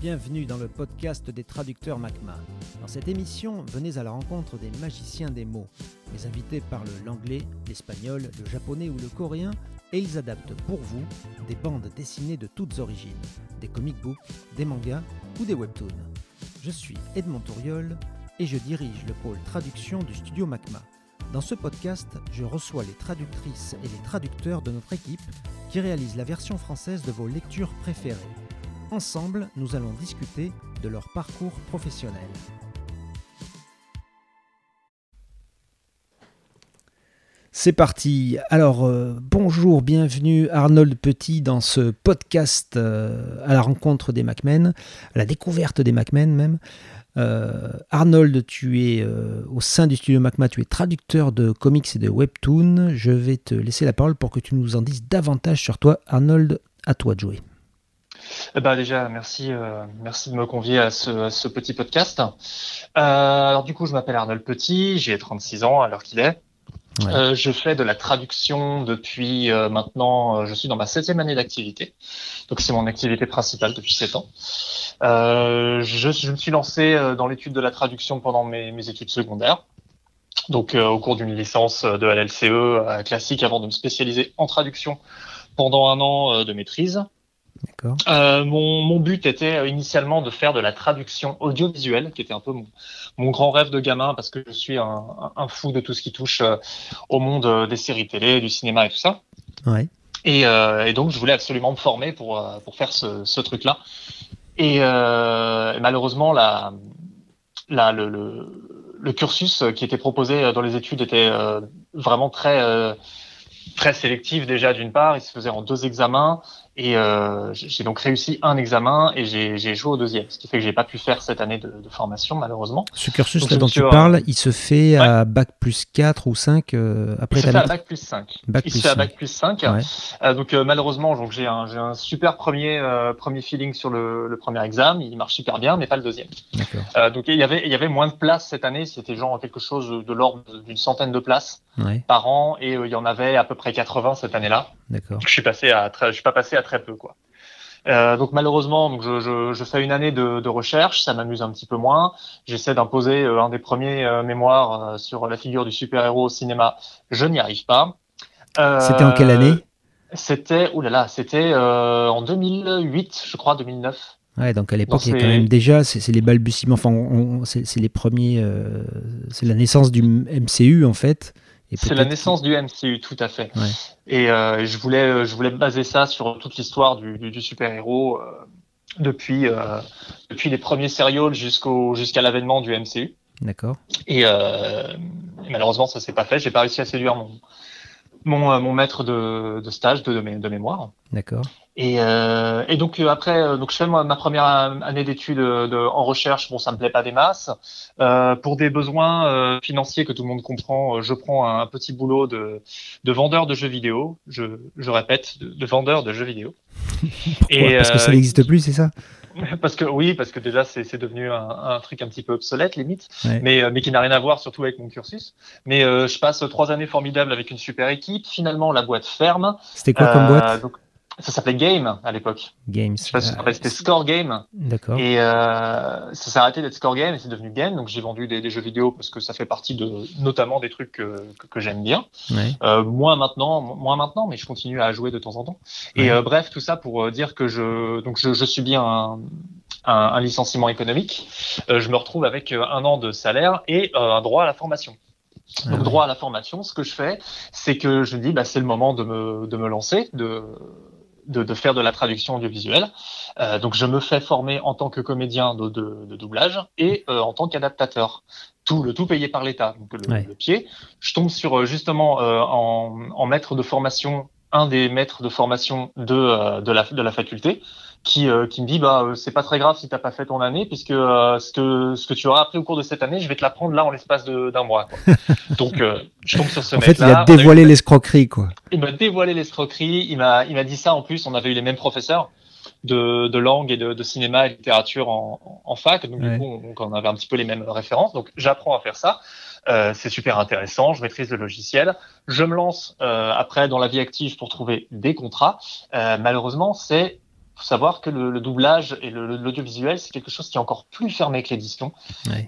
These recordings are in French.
Bienvenue dans le podcast des traducteurs MACMA. Dans cette émission, venez à la rencontre des magiciens des mots. Les invités parlent l'anglais, l'espagnol, le japonais ou le coréen et ils adaptent pour vous des bandes dessinées de toutes origines, des comic books, des mangas ou des webtoons. Je suis Edmond Touriol et je dirige le pôle traduction du studio MACMA. Dans ce podcast, je reçois les traductrices et les traducteurs de notre équipe qui réalisent la version française de vos lectures préférées. Ensemble, nous allons discuter de leur parcours professionnel. C'est parti. Alors, euh, bonjour, bienvenue Arnold Petit dans ce podcast euh, à la rencontre des MacMen, à la découverte des MacMen même. Euh, Arnold, tu es au sein du studio MacMa, tu es traducteur de comics et de webtoons. Je vais te laisser la parole pour que tu nous en dises davantage sur toi. Arnold, à toi de jouer. Eh ben déjà, merci, euh, merci de me convier à ce, petit podcast. Euh, alors du coup, je m'appelle Arnold Petit, j'ai 36 ans à l'heure qu'il est. Euh, je fais de la traduction depuis maintenant, je suis dans ma septième année d'activité. Donc c'est mon activité principale depuis sept ans. Je, je, me suis lancé dans l'étude de la traduction pendant mes, mes études secondaires. Donc au cours d'une licence de LLCE classique avant de me spécialiser en traduction pendant un an de maîtrise. Euh, mon, mon, but était euh, initialement de faire de la traduction audiovisuelle, qui était un peu mon, mon grand rêve de gamin, parce que je suis un, un fou de tout ce qui touche euh, au monde des séries télé, du cinéma et tout ça. Ouais. Et, euh, et, donc, je voulais absolument me former pour, pour faire ce, ce truc-là. Et, malheureusement, la, la, le, le, le, cursus qui était proposé dans les études était vraiment très très sélectif déjà d'une part, il se faisait en deux examens et euh, j'ai donc réussi un examen et j'ai joué au deuxième, ce qui fait que j'ai pas pu faire cette année de, de formation malheureusement. Ce cursus là dont tu parles, il se fait à bac plus 4 ou 5 euh, après fait à bac plus 5. Bac il plus se fait à bac plus 5. Ouais. Euh, donc euh, malheureusement, donc j'ai un, un super premier premier feeling sur le, le, premier examen, il marche super bien, mais pas le deuxième. Donc il y avait il y avait moins de places cette année, c'était genre quelque chose de l'ordre d'une centaine de places ouais. par an et il y en avait à peu près 80 cette année-là. D'accord. Je suis passé à je suis pas passé à très peu quoi. Euh, donc malheureusement, donc je, je, je, fais une année de, de recherche, ça m'amuse un petit peu moins. J'essaie d'imposer euh, un des premiers euh, mémoires sur la figure du super-héros au cinéma. Je n'y arrive pas. C'était en quelle année? C'était, oulala, c'était en 2008, je crois, 2009. Ouais, donc à l'époque, il y a quand même déjà, c'est les balbutiements, enfin, c'est les premiers, c'est la naissance du MCU en fait. C'est la naissance du MCU, tout à fait. Ouais. Et euh, je voulais, je voulais baser ça sur toute l'histoire du, du, du super-héros euh, depuis, euh, depuis les premiers serials jusqu'au jusqu'à l'avènement du MCU. D'accord. Et, euh, et, malheureusement, ça s'est pas fait. J'ai pas réussi à séduire mon mon, euh, mon maître de, de stage de, de, mémoire. D'accord. Et, euh, et, donc après, donc je fais ma première année d'études en recherche. Bon, ça me plaît pas des masses. Euh, pour des besoins euh, financiers que tout le monde comprend, je prends un, petit boulot de, de vendeur de jeux vidéo. Je, je répète, de, de, vendeur de jeux vidéo. et, Parce que ça n'existe plus, c'est ça? parce que oui, parce que déjà c'est devenu un, un, truc un petit peu obsolète limite, ouais. mais mais qui n'a rien à voir surtout avec mon cursus. Mais euh, je passe trois années formidables avec une super équipe. Finalement, la boîte ferme. C'était quoi comme boîte? donc, ça s'appelait Game à l'époque. Games. Je sais pas si euh, c'était Score Game. D'accord. Et euh, ça s'est arrêté d'être Score Game et c'est devenu Game. Donc j'ai vendu des, des, jeux vidéo parce que ça fait partie de notamment des trucs que, que, que j'aime bien. Ouais. Euh, moins maintenant, moins maintenant, mais je continue à jouer de temps en temps. Ouais. Et euh, bref, tout ça pour dire que je donc je, je subis un, un, un, licenciement économique. Euh, je me retrouve avec un an de salaire et euh, un droit à la formation. Donc, droit à la formation, ce que je fais, c'est que je dis, bah, c'est le moment de me, de me lancer, de, de, de, faire de la traduction audiovisuelle. Euh, donc je me fais former en tant que comédien de, de, de doublage et euh, en tant qu'adaptateur. Tout le tout payé par l'État, donc le, ouais. le, pied. Je tombe sur justement euh, en, en, maître de formation, un des maîtres de formation de, euh, de, la, de la faculté, qui, euh, qui me dit bah c'est pas très grave si t'as pas fait ton année puisque euh, ce que ce que tu auras appris au cours de cette année je vais te l'apprendre là en l'espace d'un mois quoi. donc euh, je tombe sur ce en mec fait il a dévoilé l'escroquerie quoi il m'a dévoilé l'escroquerie il m'a il m'a dit ça en plus on avait eu les mêmes professeurs de, de langue et de, de, cinéma et littérature en, en fac donc ouais. du coup on, on, avait un petit peu les mêmes références donc j'apprends à faire ça euh, c'est super intéressant, je maîtrise le logiciel. Je me lance euh, après dans la vie active pour trouver des contrats. Euh, malheureusement, c'est faut savoir que le, doublage et l'audiovisuel, c'est quelque chose qui est encore plus fermé que l'édition.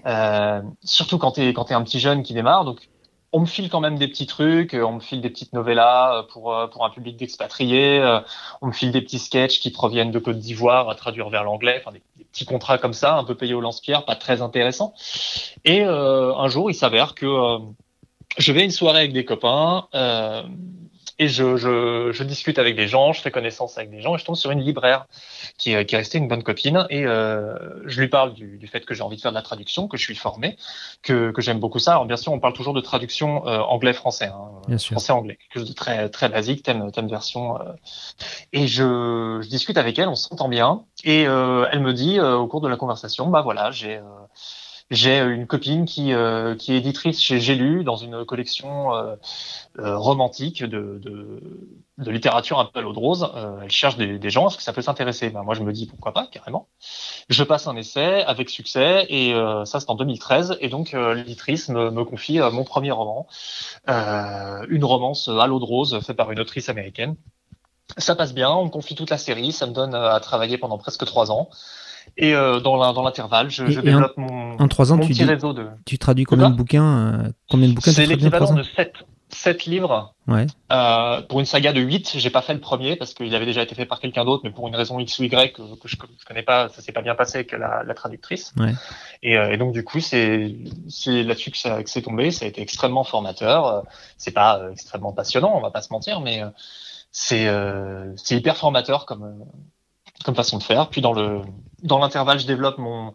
Euh, surtout quand tu es, quand es un petit jeune qui démarre. Donc, on me file quand même des petits trucs, on me file des petites novellas pour, pour un public d'expatriés, on me file des petits sketchs qui proviennent de Côte d'Ivoire à traduire vers l'anglais, enfin des, petits contrats comme ça, un peu payés au lance-pierre, pas très intéressants. Et un jour, il s'avère que je vais à une soirée avec des copains, euh, et je, je, je, discute avec des gens, je fais connaissance avec des gens, et je tombe sur une libraire qui, qui est restée une bonne copine, et euh, je lui parle du, du fait que j'ai envie de faire de la traduction, que je suis formé, que, que j'aime beaucoup ça. Alors bien sûr, on parle toujours de traduction euh, anglais-français, hein, français-anglais, quelque chose de très très basique, thème, thème version. Euh. et je, je, discute avec elle, on s'entend bien, et euh, elle me dit au cours de la conversation, bah voilà, j'ai j'ai une copine qui, euh, qui est éditrice chez J'ai lu dans une collection euh, euh, romantique de, de, de, littérature un peu à l'eau de rose. elle cherche des, des gens, est-ce que ça peut s'intéresser? Ben, Moi, je me dis pourquoi pas, carrément. Je passe un essai avec succès et ça, c'est en 2013. Et donc, l'éditrice me, me, confie mon premier roman, une romance à l'eau de rose faite par une autrice américaine. Ça passe bien, on me confie toute la série, ça me donne à travailler pendant presque trois ans. Et euh, dans l'intervalle, je, je développe en, mon, en trois ans, tu petit réseau de. Tu traduis combien de bouquins euh, Combien de bouquins C'est l'équivalent de 7, 7 livres. Ouais. Euh, pour une saga de 8, j'ai pas fait le premier parce qu'il avait déjà été fait par quelqu'un d'autre, mais pour une raison X ou Y que, que je, je connais pas, ça s'est pas bien passé avec la, la traductrice. Ouais. Et, euh, et, donc du coup, c'est c'est là-dessus que ça que c'est tombé. Ça a été extrêmement formateur. C'est pas euh, extrêmement passionnant, on va pas se mentir, mais c'est c'est hyper formateur comme comme façon de faire. Puis dans le dans l'intervalle, je développe mon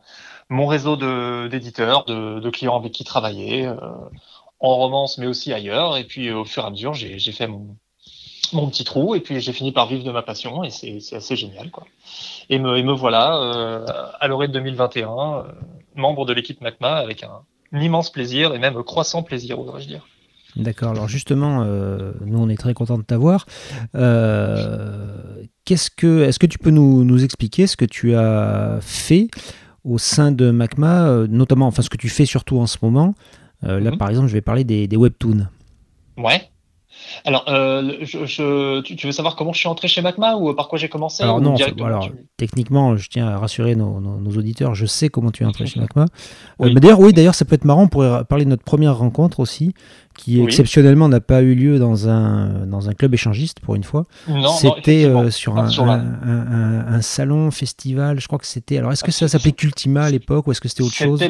mon réseau de d'éditeurs, de, de, clients avec qui travailler, euh, en romance mais aussi ailleurs. Et puis au fur et à mesure, j'ai fait mon mon petit trou et puis j'ai fini par vivre de ma passion et c'est assez génial quoi. Et me et me voilà euh, à l'orée de 2021, euh, membre de l'équipe MACMA avec un, un immense plaisir et même croissant plaisir, oserais-je dire. D'accord. Alors justement, euh, nous on est très content de t'avoir. Euh, qu'est-ce que, est-ce que tu peux nous, nous, expliquer ce que tu as fait au sein de MACMA, euh, notamment, enfin ce que tu fais surtout en ce moment? Là, mhm. par exemple, je vais parler des, des webtoons. Ouais. Alors, euh, je, tu, veux savoir comment je suis entré chez MACMA ou par quoi j'ai commencé Alors non, alors, techniquement, je tiens à rassurer nos, auditeurs, je sais comment tu es entré chez MACMA. Euh, mais d'ailleurs, oui, d'ailleurs, ça peut être marrant, pour parler de notre première rencontre aussi, qui exceptionnellement n'a pas eu lieu dans un, dans un club échangiste pour une fois. C'était euh, sur, un, un, salon, festival, je crois que c'était... Alors, est-ce que ça s'appelait Cultima à l'époque ou est-ce que c'était autre chose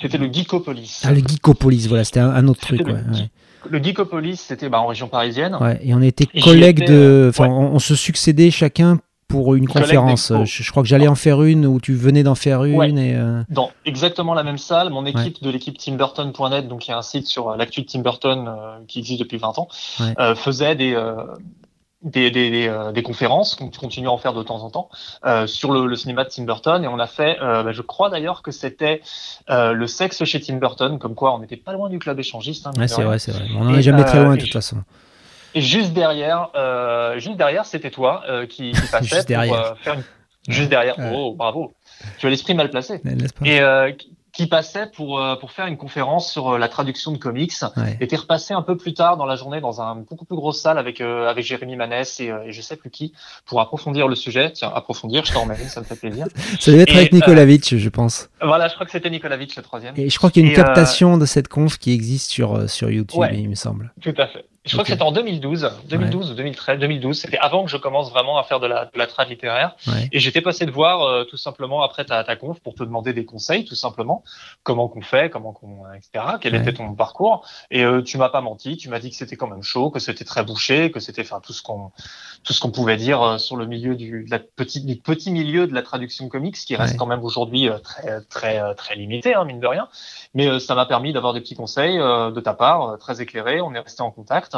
C'était le Geekopolis. Ah, le Geekopolis, voilà, c'était un, autre truc. Ouais, le Geekopolis, c'était bah, en région parisienne. Ouais, et on était collègues de. Enfin, on, se succédait chacun pour une conférence. Je, crois que j'allais en faire une ou tu venais d'en faire une. Et, euh, Dans exactement la même salle, mon équipe de l'équipe timburton.net, donc il y a un site sur euh, l'actu de Tim Burton euh, qui existe depuis 20 ans, faisait des, des, des, euh, des, conférences, qu'on continue à en faire de temps en temps, euh, sur le, le, cinéma de Tim Burton. Et on a fait, euh, bah, je crois d'ailleurs que c'était euh, le sexe chez Tim Burton, comme quoi on n'était pas loin du club échangiste. Hein, ouais, c'est vrai, c'est vrai. On n'en est jamais très loin de toute façon. Et juste derrière, juste derrière, c'était toi qui, qui passais juste derrière. pour faire une... Juste derrière. Oh, bravo. Tu as l'esprit mal placé. Et qui passait pour, euh, pour faire une conférence sur euh, la traduction de comics, ouais. était repassé un peu plus tard dans la journée dans un beaucoup plus grosse salle avec, euh, avec Jérémy Manès et, et, je sais plus qui pour approfondir le sujet. Tiens, approfondir, je t'en remets ça me fait plaisir. Ça devait être avec Nikolavitch, je pense. Voilà, je crois que c'était Nikolavitch le troisième. Et je crois qu'il y a une captation de cette conf qui existe sur, sur YouTube, il me semble. Tout à fait. Je crois que c'était en 2012, 2012 ou 2013, 2012. C'était avant que je commence vraiment à faire de la, de la trad littéraire. Ouais. Et j'étais passé de voir euh, tout simplement après ta, ta conf pour te demander des conseils, tout simplement. Comment qu'on fait, comment qu'on, etc. Quel était ton parcours. Et euh, tu m'as pas menti. Tu m'as dit que c'était quand même chaud, que c'était très bouché, que c'était, enfin, tout ce qu'on, tout ce qu'on pouvait dire euh, sur le milieu du, de la petite, du petit milieu de la traduction comics, qui reste quand même aujourd'hui euh, très, très, très limité, hein, mine de rien. Mais ça m'a permis d'avoir des petits conseils de ta part, très éclairés. On est resté en contact.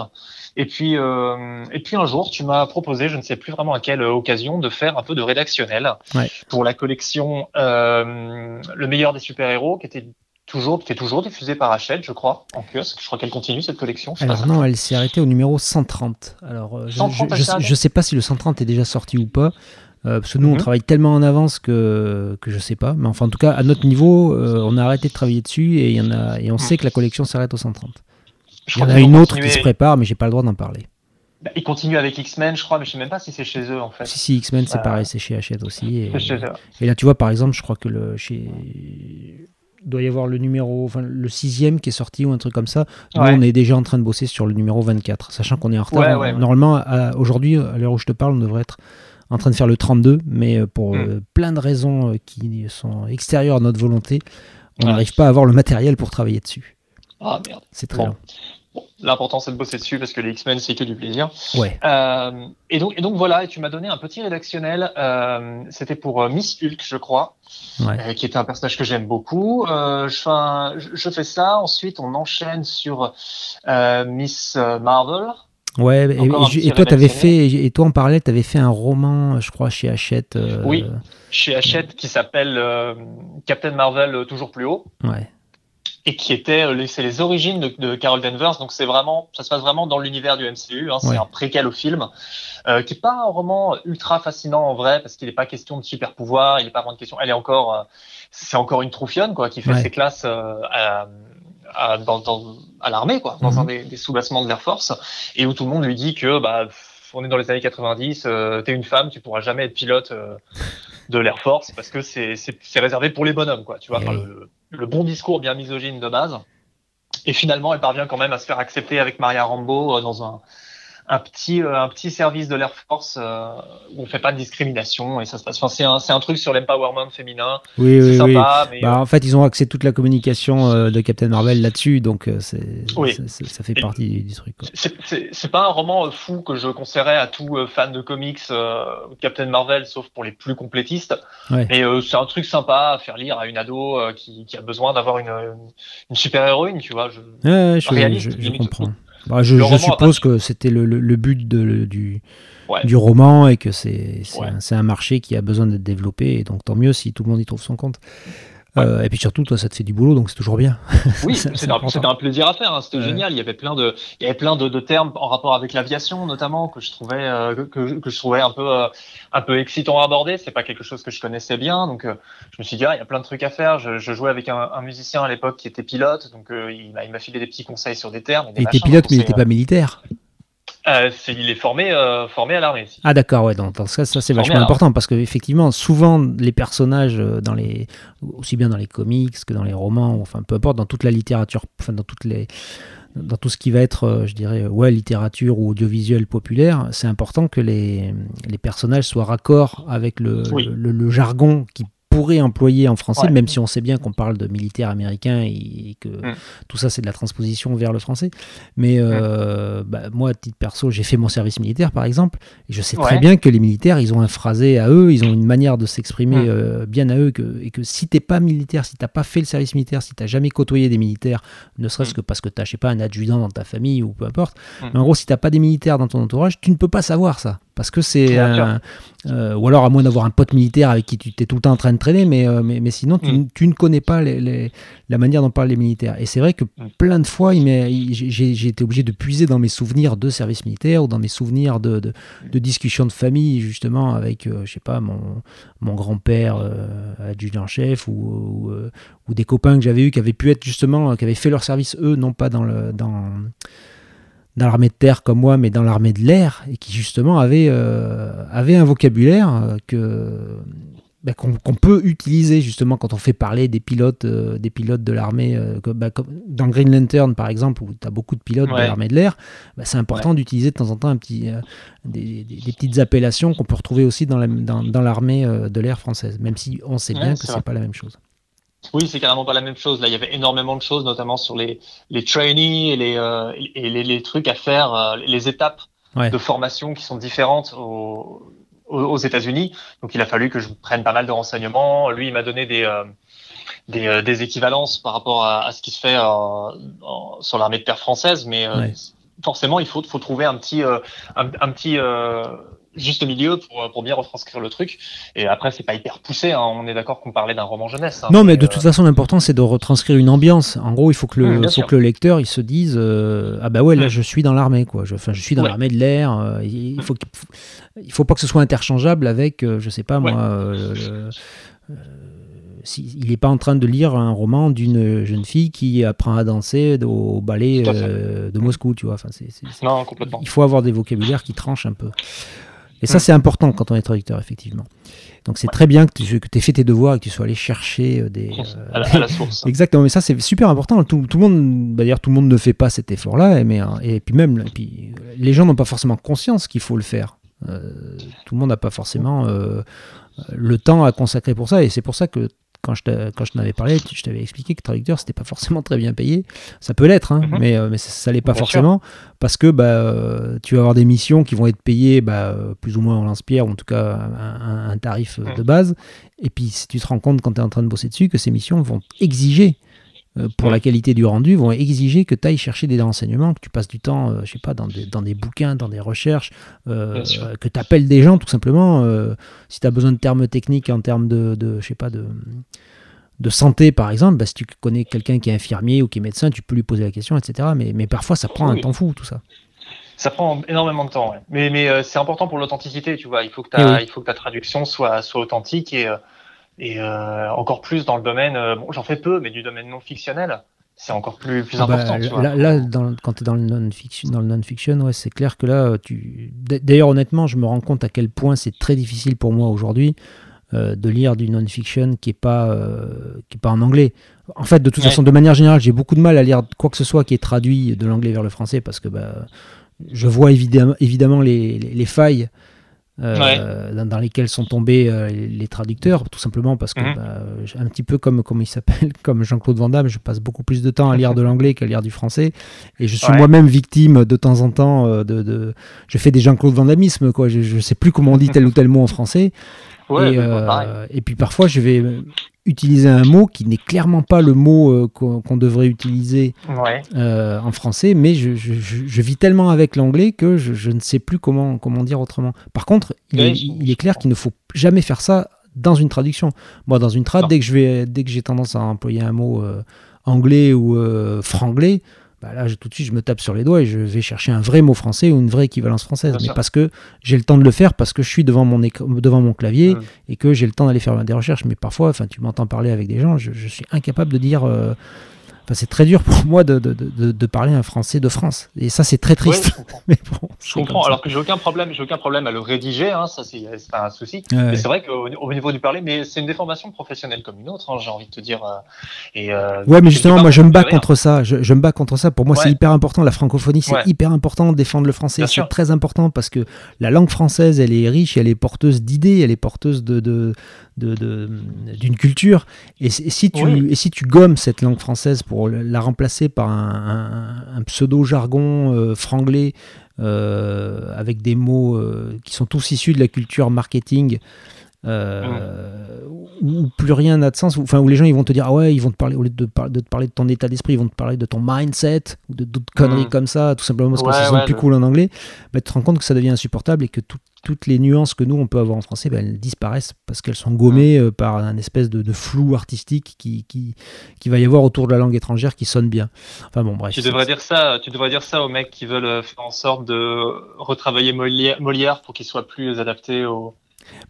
Et puis, euh, et puis un jour, tu m'as proposé, je ne sais plus vraiment à quelle occasion, de faire un peu de rédactionnel ouais. pour la collection euh, Le meilleur des super-héros, qui était toujours, qui est toujours diffusée par Hachette, je crois, en kiosque. Je crois qu'elle continue cette collection. Alors non, elle s'est arrêtée au numéro 130. Alors, euh, 130 je, ne sais pas si le 130 est déjà sorti ou pas. Euh, parce que nous, mm -hmm. on Mhm. travaille tellement en avance que, que je sais pas. Mais enfin, en tout cas, à notre niveau, euh, on a arrêté de travailler dessus et, il y en a, et on Mhm. sait que la collection s'arrête au 130. Il y en a une autre qui se prépare, mais j'ai pas le droit d'en parler. Bah, ils continuent avec X-Men, je crois, mais je sais même pas si c'est chez eux en fait. Si, si, X-Men, c'est pareil, c'est chez Hachette aussi. Et, chez eux. et là, tu vois, par exemple, je crois que le, chez il doit y avoir le numéro, enfin le sixième qui est sorti ou un truc comme ça. Nous, on est déjà en train de bosser sur le numéro 24, sachant qu'on est en retard. Normalement, aujourd'hui, à l'heure où je te parle, on devrait être en train de faire le 32, mais euh, pour hmm. euh, plein de raisons euh, qui sont extérieures à notre volonté, on n'arrive pas à avoir le matériel pour travailler dessus. Ah merde. C'est très bien. L'important c'est de bosser dessus parce que les X-Men c'est que du plaisir. Ouais. Euh, et donc et donc voilà, et tu m'as donné un petit rédactionnel. Euh, C'était pour euh, Miss Hulk, je crois, ouais. Euh, qui était un personnage que j'aime beaucoup. Je, je, fais ça. Ensuite, on enchaîne sur Miss Marvel. Ouais. Et, et toi, t'avais fait et toi en parallèle, t'avais fait un roman, je crois, chez Hachette. Oui, chez Hachette qui s'appelle Captain Marvel toujours plus haut. Ouais et qui était euh, c'est les origines de, de, Carol Danvers. Donc c'est vraiment ça se passe vraiment dans l'univers du MCU hein, c'est un préquel au film euh, qui est pas un roman ultra fascinant en vrai parce qu'il n'est pas question de super pouvoir il n'est pas vraiment de question elle est encore euh, c'est encore une troufionne quoi qui fait ses classes euh, à, à, dans, dans, à l'armée quoi dans un mhm. des, des sous-bassements de l'air force. Et où tout le monde lui dit que bah on est dans les années 90 euh, t'es une femme tu pourras jamais être pilote de l'Air Force parce que c'est réservé pour les bonhommes, quoi. Tu vois, le, le, bon discours bien misogyne de base. Et finalement, elle parvient quand même à se faire accepter avec Maria Rambo euh, dans un, un petit euh, un petit service de l'Air Force euh, où on fait pas de discrimination et ça se passe. Enfin, c'est un c'est un truc sur l'empowerment féminin. Oui, oui, sympa, oui. Mais, bah, euh, en fait, ils ont axé toute la communication de Captain Marvel là-dessus, donc c'est oui. ça fait partie du, truc. C'est pas un roman fou que je conseillerais à tout fan de comics Captain Marvel, sauf pour les plus complétistes. Ouais. Mais c'est un truc sympa à faire lire à une ado qui, qui a besoin d'avoir une, une, super héroïne, tu vois. Je, ouais, je, réaliste, je, je comprends. Bah, je, je suppose que c'était le, le, but de, du, ouais. du roman et que c'est ouais. un, un, marché qui a besoin d'être développé. Et donc tant mieux si tout le monde y trouve son compte. Euh, et puis surtout, toi, ça te fait du boulot, donc c'est toujours bien. Oui, c'était un, un, plaisir à faire. Hein. C'était ouais. génial. Il y avait plein de, il y avait plein de, de termes en rapport avec l'aviation, notamment, que je trouvais, euh, que, que, je trouvais un peu, euh, un peu excitant à aborder. C'est pas quelque chose que je connaissais bien, donc euh, je me suis dit, ah, il y a plein de trucs à faire. Je, je jouais avec un, un, musicien à l'époque qui était pilote, donc euh, il m'a filé des petits conseils sur des termes. il était pilote, mais il n'était pas militaire. Euh, il est formé, euh, formé à l'armée. Ah d'accord, ouais. Ce cas, ça c'est vachement important parce que effectivement, souvent les personnages euh, dans les, aussi bien dans les comics que dans les romans, enfin peu importe, dans toute la littérature, enfin dans toutes les, dans tout ce qui va être, euh, je dirais, ouais, littérature ou audiovisuel populaire, c'est important que les, les personnages soient raccords avec le, oui. le, le, jargon qui pourrait employer en français, ouais. même si on sait bien qu'on parle de militaires américains et, que mm. tout ça c'est de la transposition vers le français. Mais euh, mm. bah, moi, à titre perso, j'ai fait mon service militaire par exemple, et je sais ouais. très bien que les militaires, ils ont un phrasé à eux, ils ont une manière de s'exprimer mm. euh, bien à eux, que, et que si t'es pas militaire, si t'as pas fait le service militaire, si t'as jamais côtoyé des militaires, ne serait-ce que parce que t'as, je sais pas, un adjudant dans ta famille ou peu importe, mais en gros, si t'as pas des militaires dans ton entourage, tu ne peux pas savoir ça parce que c'est euh, ou alors à moins d'avoir un pote militaire avec qui tu es tout le temps en train de traîner mais, euh, mais, mais, sinon tu, mm. tu, ne connais pas les, les, la manière dont parlent les militaires et c'est vrai que mm. plein de fois j'ai été obligé de puiser dans mes souvenirs de service militaire ou dans mes souvenirs de, de, de discussions de famille justement avec euh, je sais pas mon, mon grand-père euh, adjudant-chef ou, ou, ou, des copains que j'avais eu qui avaient pu être justement qui avaient fait leur service eux non pas dans le dans dans l'armée de terre comme moi, mais dans l'armée de l'air, et qui justement avait, euh, avait un vocabulaire euh, que bah, qu'on qu peut utiliser justement quand on fait parler des pilotes, euh, des pilotes de l'armée, euh, bah, dans Green Lantern par exemple, où tu as beaucoup de pilotes ouais. de l'armée de l'air, bah, c'est important ouais. d'utiliser de temps en temps un petit, euh, des, des, des, petites appellations qu'on peut retrouver aussi dans l'armée dans, dans de l'air française, même si on sait bien que c'est pas la même chose. Oui, c'est carrément pas la même chose. Là, il y avait énormément de choses, notamment sur les, les trainees et les, euh, et les, les, trucs à faire, euh, les étapes ouais. de formation qui sont différentes au, aux, aux États-Unis. Donc, il a fallu que je prenne pas mal de renseignements. Lui, il m'a donné des, euh, des, euh, des, équivalences par rapport à, à, ce qui se fait en, sur l'armée de terre française, mais euh, ouais. forcément, il faut, faut trouver un petit, euh, un, un petit juste milieu pour, pour bien retranscrire le truc. Et après, c'est pas hyper poussé. Hein. On est d'accord qu'on parlait d'un roman jeunesse. Hein, non, mais, mais de euh... toute façon, l'important c'est de retranscrire une ambiance. En gros, il faut que le, mmh, faut que le lecteur il se dise euh, ah bah ouais là mmh. je suis dans l'armée quoi. Je, enfin, je suis dans ouais. l'armée de l'air. Euh, il faut il faut pas que ce soit interchangeable avec je sais pas moi. Le, il n'est pas en train de lire un roman d'une jeune fille qui apprend à danser au ballet de Moscou, tu vois. Enfin, non, complètement. Il faut avoir des vocabulaires qui tranchent un peu. Et ça, hmm. c'est important quand on est traducteur, effectivement. Donc c'est très bien que tu aies fait tes devoirs et que tu sois allé chercher des... à, la, source. Exactement, mais ça c'est super important. Tout, tout, le monde, d'ailleurs, tout le monde ne fait pas cet effort-là, mais et puis même, et puis, les gens n'ont pas forcément conscience qu'il faut le faire. Euh, tout le monde n'a pas forcément euh, le temps à consacrer pour ça, et c'est pour ça que quand je, quand je t'en avais parlé, je t'avais expliqué que traducteur, c'était pas forcément très bien payé. Ça peut l'être, hein, mhm. mais, euh, mais ça, l'est pas forcément. Parce que bah, tu vas avoir des missions qui vont être payées bah, plus ou moins en lance-pierre, ou en tout cas un, tarif mhm. de base. Et puis si tu te rends compte quand tu es en train de bosser dessus que ces missions vont exiger euh, pour la qualité du rendu, vont exiger que tu ailles chercher des renseignements, que tu passes du temps, euh, je sais pas, dans des, dans des, bouquins, dans des recherches, euh, que tu appelles des gens tout simplement. si tu as besoin de termes techniques en termes de, de je sais pas, de, de santé par exemple, bah, si tu connais quelqu'un qui est infirmier ou qui est médecin, tu peux lui poser la question, etc. Mais, mais parfois ça prend un temps fou tout ça. Ça prend énormément de temps, mais, mais c'est important pour l'authenticité, tu vois. Il faut que, ta, il faut que ta traduction soit, soit authentique et et euh, encore plus dans le domaine, euh, bon, j'en fais peu, mais du domaine non fictionnel, c'est encore plus, plus ah bah, important. là, quand tu es dans le non-fiction, dans le non-fiction, ouais, c'est clair que là, tu. D'ailleurs, honnêtement, je me rends compte à quel point c'est très difficile pour moi aujourd'hui euh, de lire du non-fiction qui est pas qui est pas en anglais. En fait, de toute façon, de manière générale, j'ai beaucoup de mal à lire quoi que ce soit qui est traduit de l'anglais vers le français parce que bah, je vois évidemment, évidemment les, les failles euh, dans, lesquels sont tombés euh, les traducteurs, tout simplement parce que, mhm. bah, un petit peu comme, comme il s'appelle, comme Jean-Claude Van Damme, je passe beaucoup plus de temps à lire de l'anglais qu'à lire du français. Et je suis moi-même victime de temps en temps euh, de, de, Je fais des Jean-Claude Van Dammeisme, quoi. Je ne sais plus comment on dit tel ou tel mot en français. Et, et, puis parfois, je vais utiliser un mot qui n'est clairement pas le mot euh, qu'on devrait utiliser euh, en français, mais je, vis tellement avec l'anglais que je, ne sais plus comment, comment dire autrement. Par contre, il, est, clair qu'il ne faut jamais faire ça dans une traduction. Moi, dans une trad, dès que j'ai tendance à employer un mot euh, anglais ou franglais, bah là, tout de suite, je me tape sur les doigts et je vais chercher un vrai mot français ou une vraie équivalence française. mais parce que j'ai le temps de le faire, parce que je suis devant mon, devant mon clavier et que j'ai le temps d'aller faire des recherches. Mais parfois, enfin, tu m'entends parler avec des gens, je, suis incapable de dire. Euh, c'est très dur pour moi de, de, de, parler un français de France. Et ça, c'est très triste. mais bon, je comprends. Alors que j'ai aucun problème, j'ai aucun problème à le rédiger. Hein, ça, c'est pas un souci. mais c'est vrai qu'au au niveau du parler, mais c'est une déformation professionnelle comme une autre. Hein, j'ai envie de te dire. Euh, et, euh, ouais, mais justement, moi, je me bats contre ça. Je, je, me bats contre ça. Pour moi, c'est hyper important. La francophonie, c'est hyper important. Défendre le français, c'est très important parce que la langue française, elle est riche, elle est porteuse d'idées, elle est porteuse de, de d'une culture. Et, si tu, et si tu gommes cette langue française pour la remplacer par un, pseudo-jargon euh, franglais euh, avec des mots euh, qui sont tous issus de la culture marketing, où plus rien n'a de sens, où, enfin, où les gens ils vont te dire ah ouais, ils vont te parler au lieu de, de te parler de ton état d'esprit, ils vont te parler de ton mindset ou de d'autres conneries comme ça, tout simplement parce que ça sonne plus cool en anglais. Bah, tu te rends compte que ça devient insupportable et que tout, toutes les nuances que nous on peut avoir en français, ben, elles disparaissent parce qu'elles sont gommées euh, par un espèce de, flou artistique qui, qui, qui, va y avoir autour de la langue étrangère qui sonne bien. Enfin bon, bref. Tu devrais dire ça, tu devrais dire ça aux mecs qui veulent euh, faire en sorte de retravailler Molière, pour qu'il soit plus adapté aux,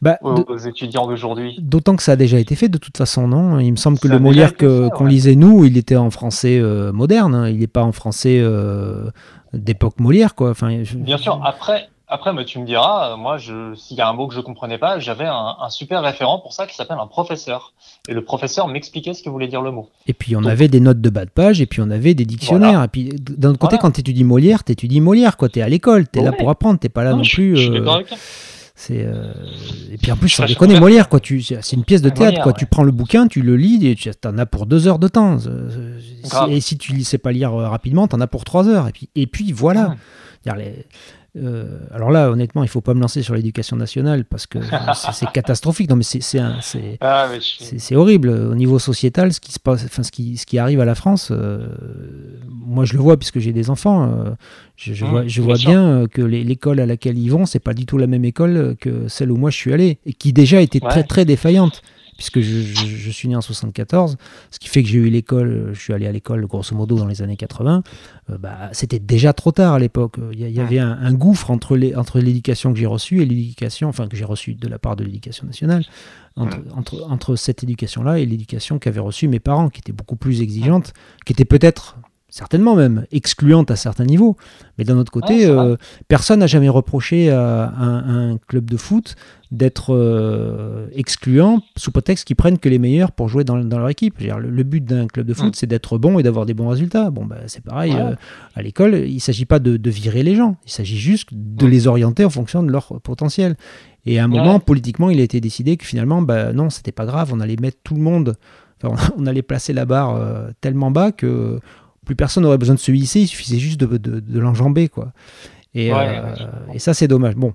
bah, aux, étudiants d'aujourd'hui. D'autant que ça a déjà été fait de toute façon, non? Il me semble que le Molière qu'on lisait nous, il était en français euh, moderne, hein. il n'est pas en français d'époque Molière, quoi. Enfin, Bien sûr, après, après, mais tu me diras, moi, s'il y a un mot que je comprenais pas, j'avais un, super référent pour ça qui s'appelle un professeur. Et le professeur m'expliquait ce que voulait dire le mot. Et puis on avait des notes de bas de page, et puis on avait des dictionnaires. Et puis d'un autre côté, quand tu étudies Molière, tu étudies Molière, quoi. Tu es à l'école, tu es là pour apprendre, tu pas là non, plus. Je, suis euh, c'est euh, et puis en plus ça déconne Molière quoi. Tu c'est une pièce de théâtre quoi. tu prends le bouquin tu le lis et tu en as pour deux heures de temps. Et si tu ne sais pas lire euh, rapidement tu en as pour trois heures. Et puis et puis voilà. Les, euh, alors là, honnêtement, il faut pas me lancer sur l'éducation nationale parce que c'est catastrophique. Non, mais c'est ah, c'est horrible au niveau sociétal ce qui se passe, enfin ce qui ce qui arrive à la France. Euh, moi, je le vois puisque j'ai des enfants. Euh, je, mmh, vois, je vois bien que l'école à laquelle ils vont, c'est pas du tout la même école que celle où moi je suis allé et qui déjà était très très défaillante puisque je, suis né en 74, ce qui fait que j'ai eu l'école, je suis allé à l'école grosso modo dans les années 80. bah, c'était déjà trop tard à l'époque. Il y, avait un, gouffre entre l'éducation entre que j'ai reçue et l'éducation, enfin que j'ai reçue de la part de l'éducation nationale, entre, entre, entre cette éducation-là et l'éducation qu'avaient reçue mes parents, qui était beaucoup plus exigeante, qui était peut-être certainement même excluante à certains niveaux. Mais d'un autre côté, euh, personne n'a jamais reproché à, un, club de foot d'être euh, excluant sous prétexte qu'ils prennent que les meilleurs pour jouer dans, leur équipe. Le, but d'un club de foot, mm. c'est d'être bon et d'avoir des bons résultats. Bon, bah, c'est pareil euh, à l'école. Il ne s'agit pas de, virer les gens. Il s'agit juste de mm. les orienter en fonction de leur potentiel. Et à un moment, politiquement, il a été décidé que finalement, bah, non, c'était pas grave. On allait mettre tout le monde. on allait placer la barre tellement bas que plus personne n'aurait besoin de se hisser, il suffisait juste de, de, l'enjamber, quoi. Et, euh, et ça, c'est dommage. Bon,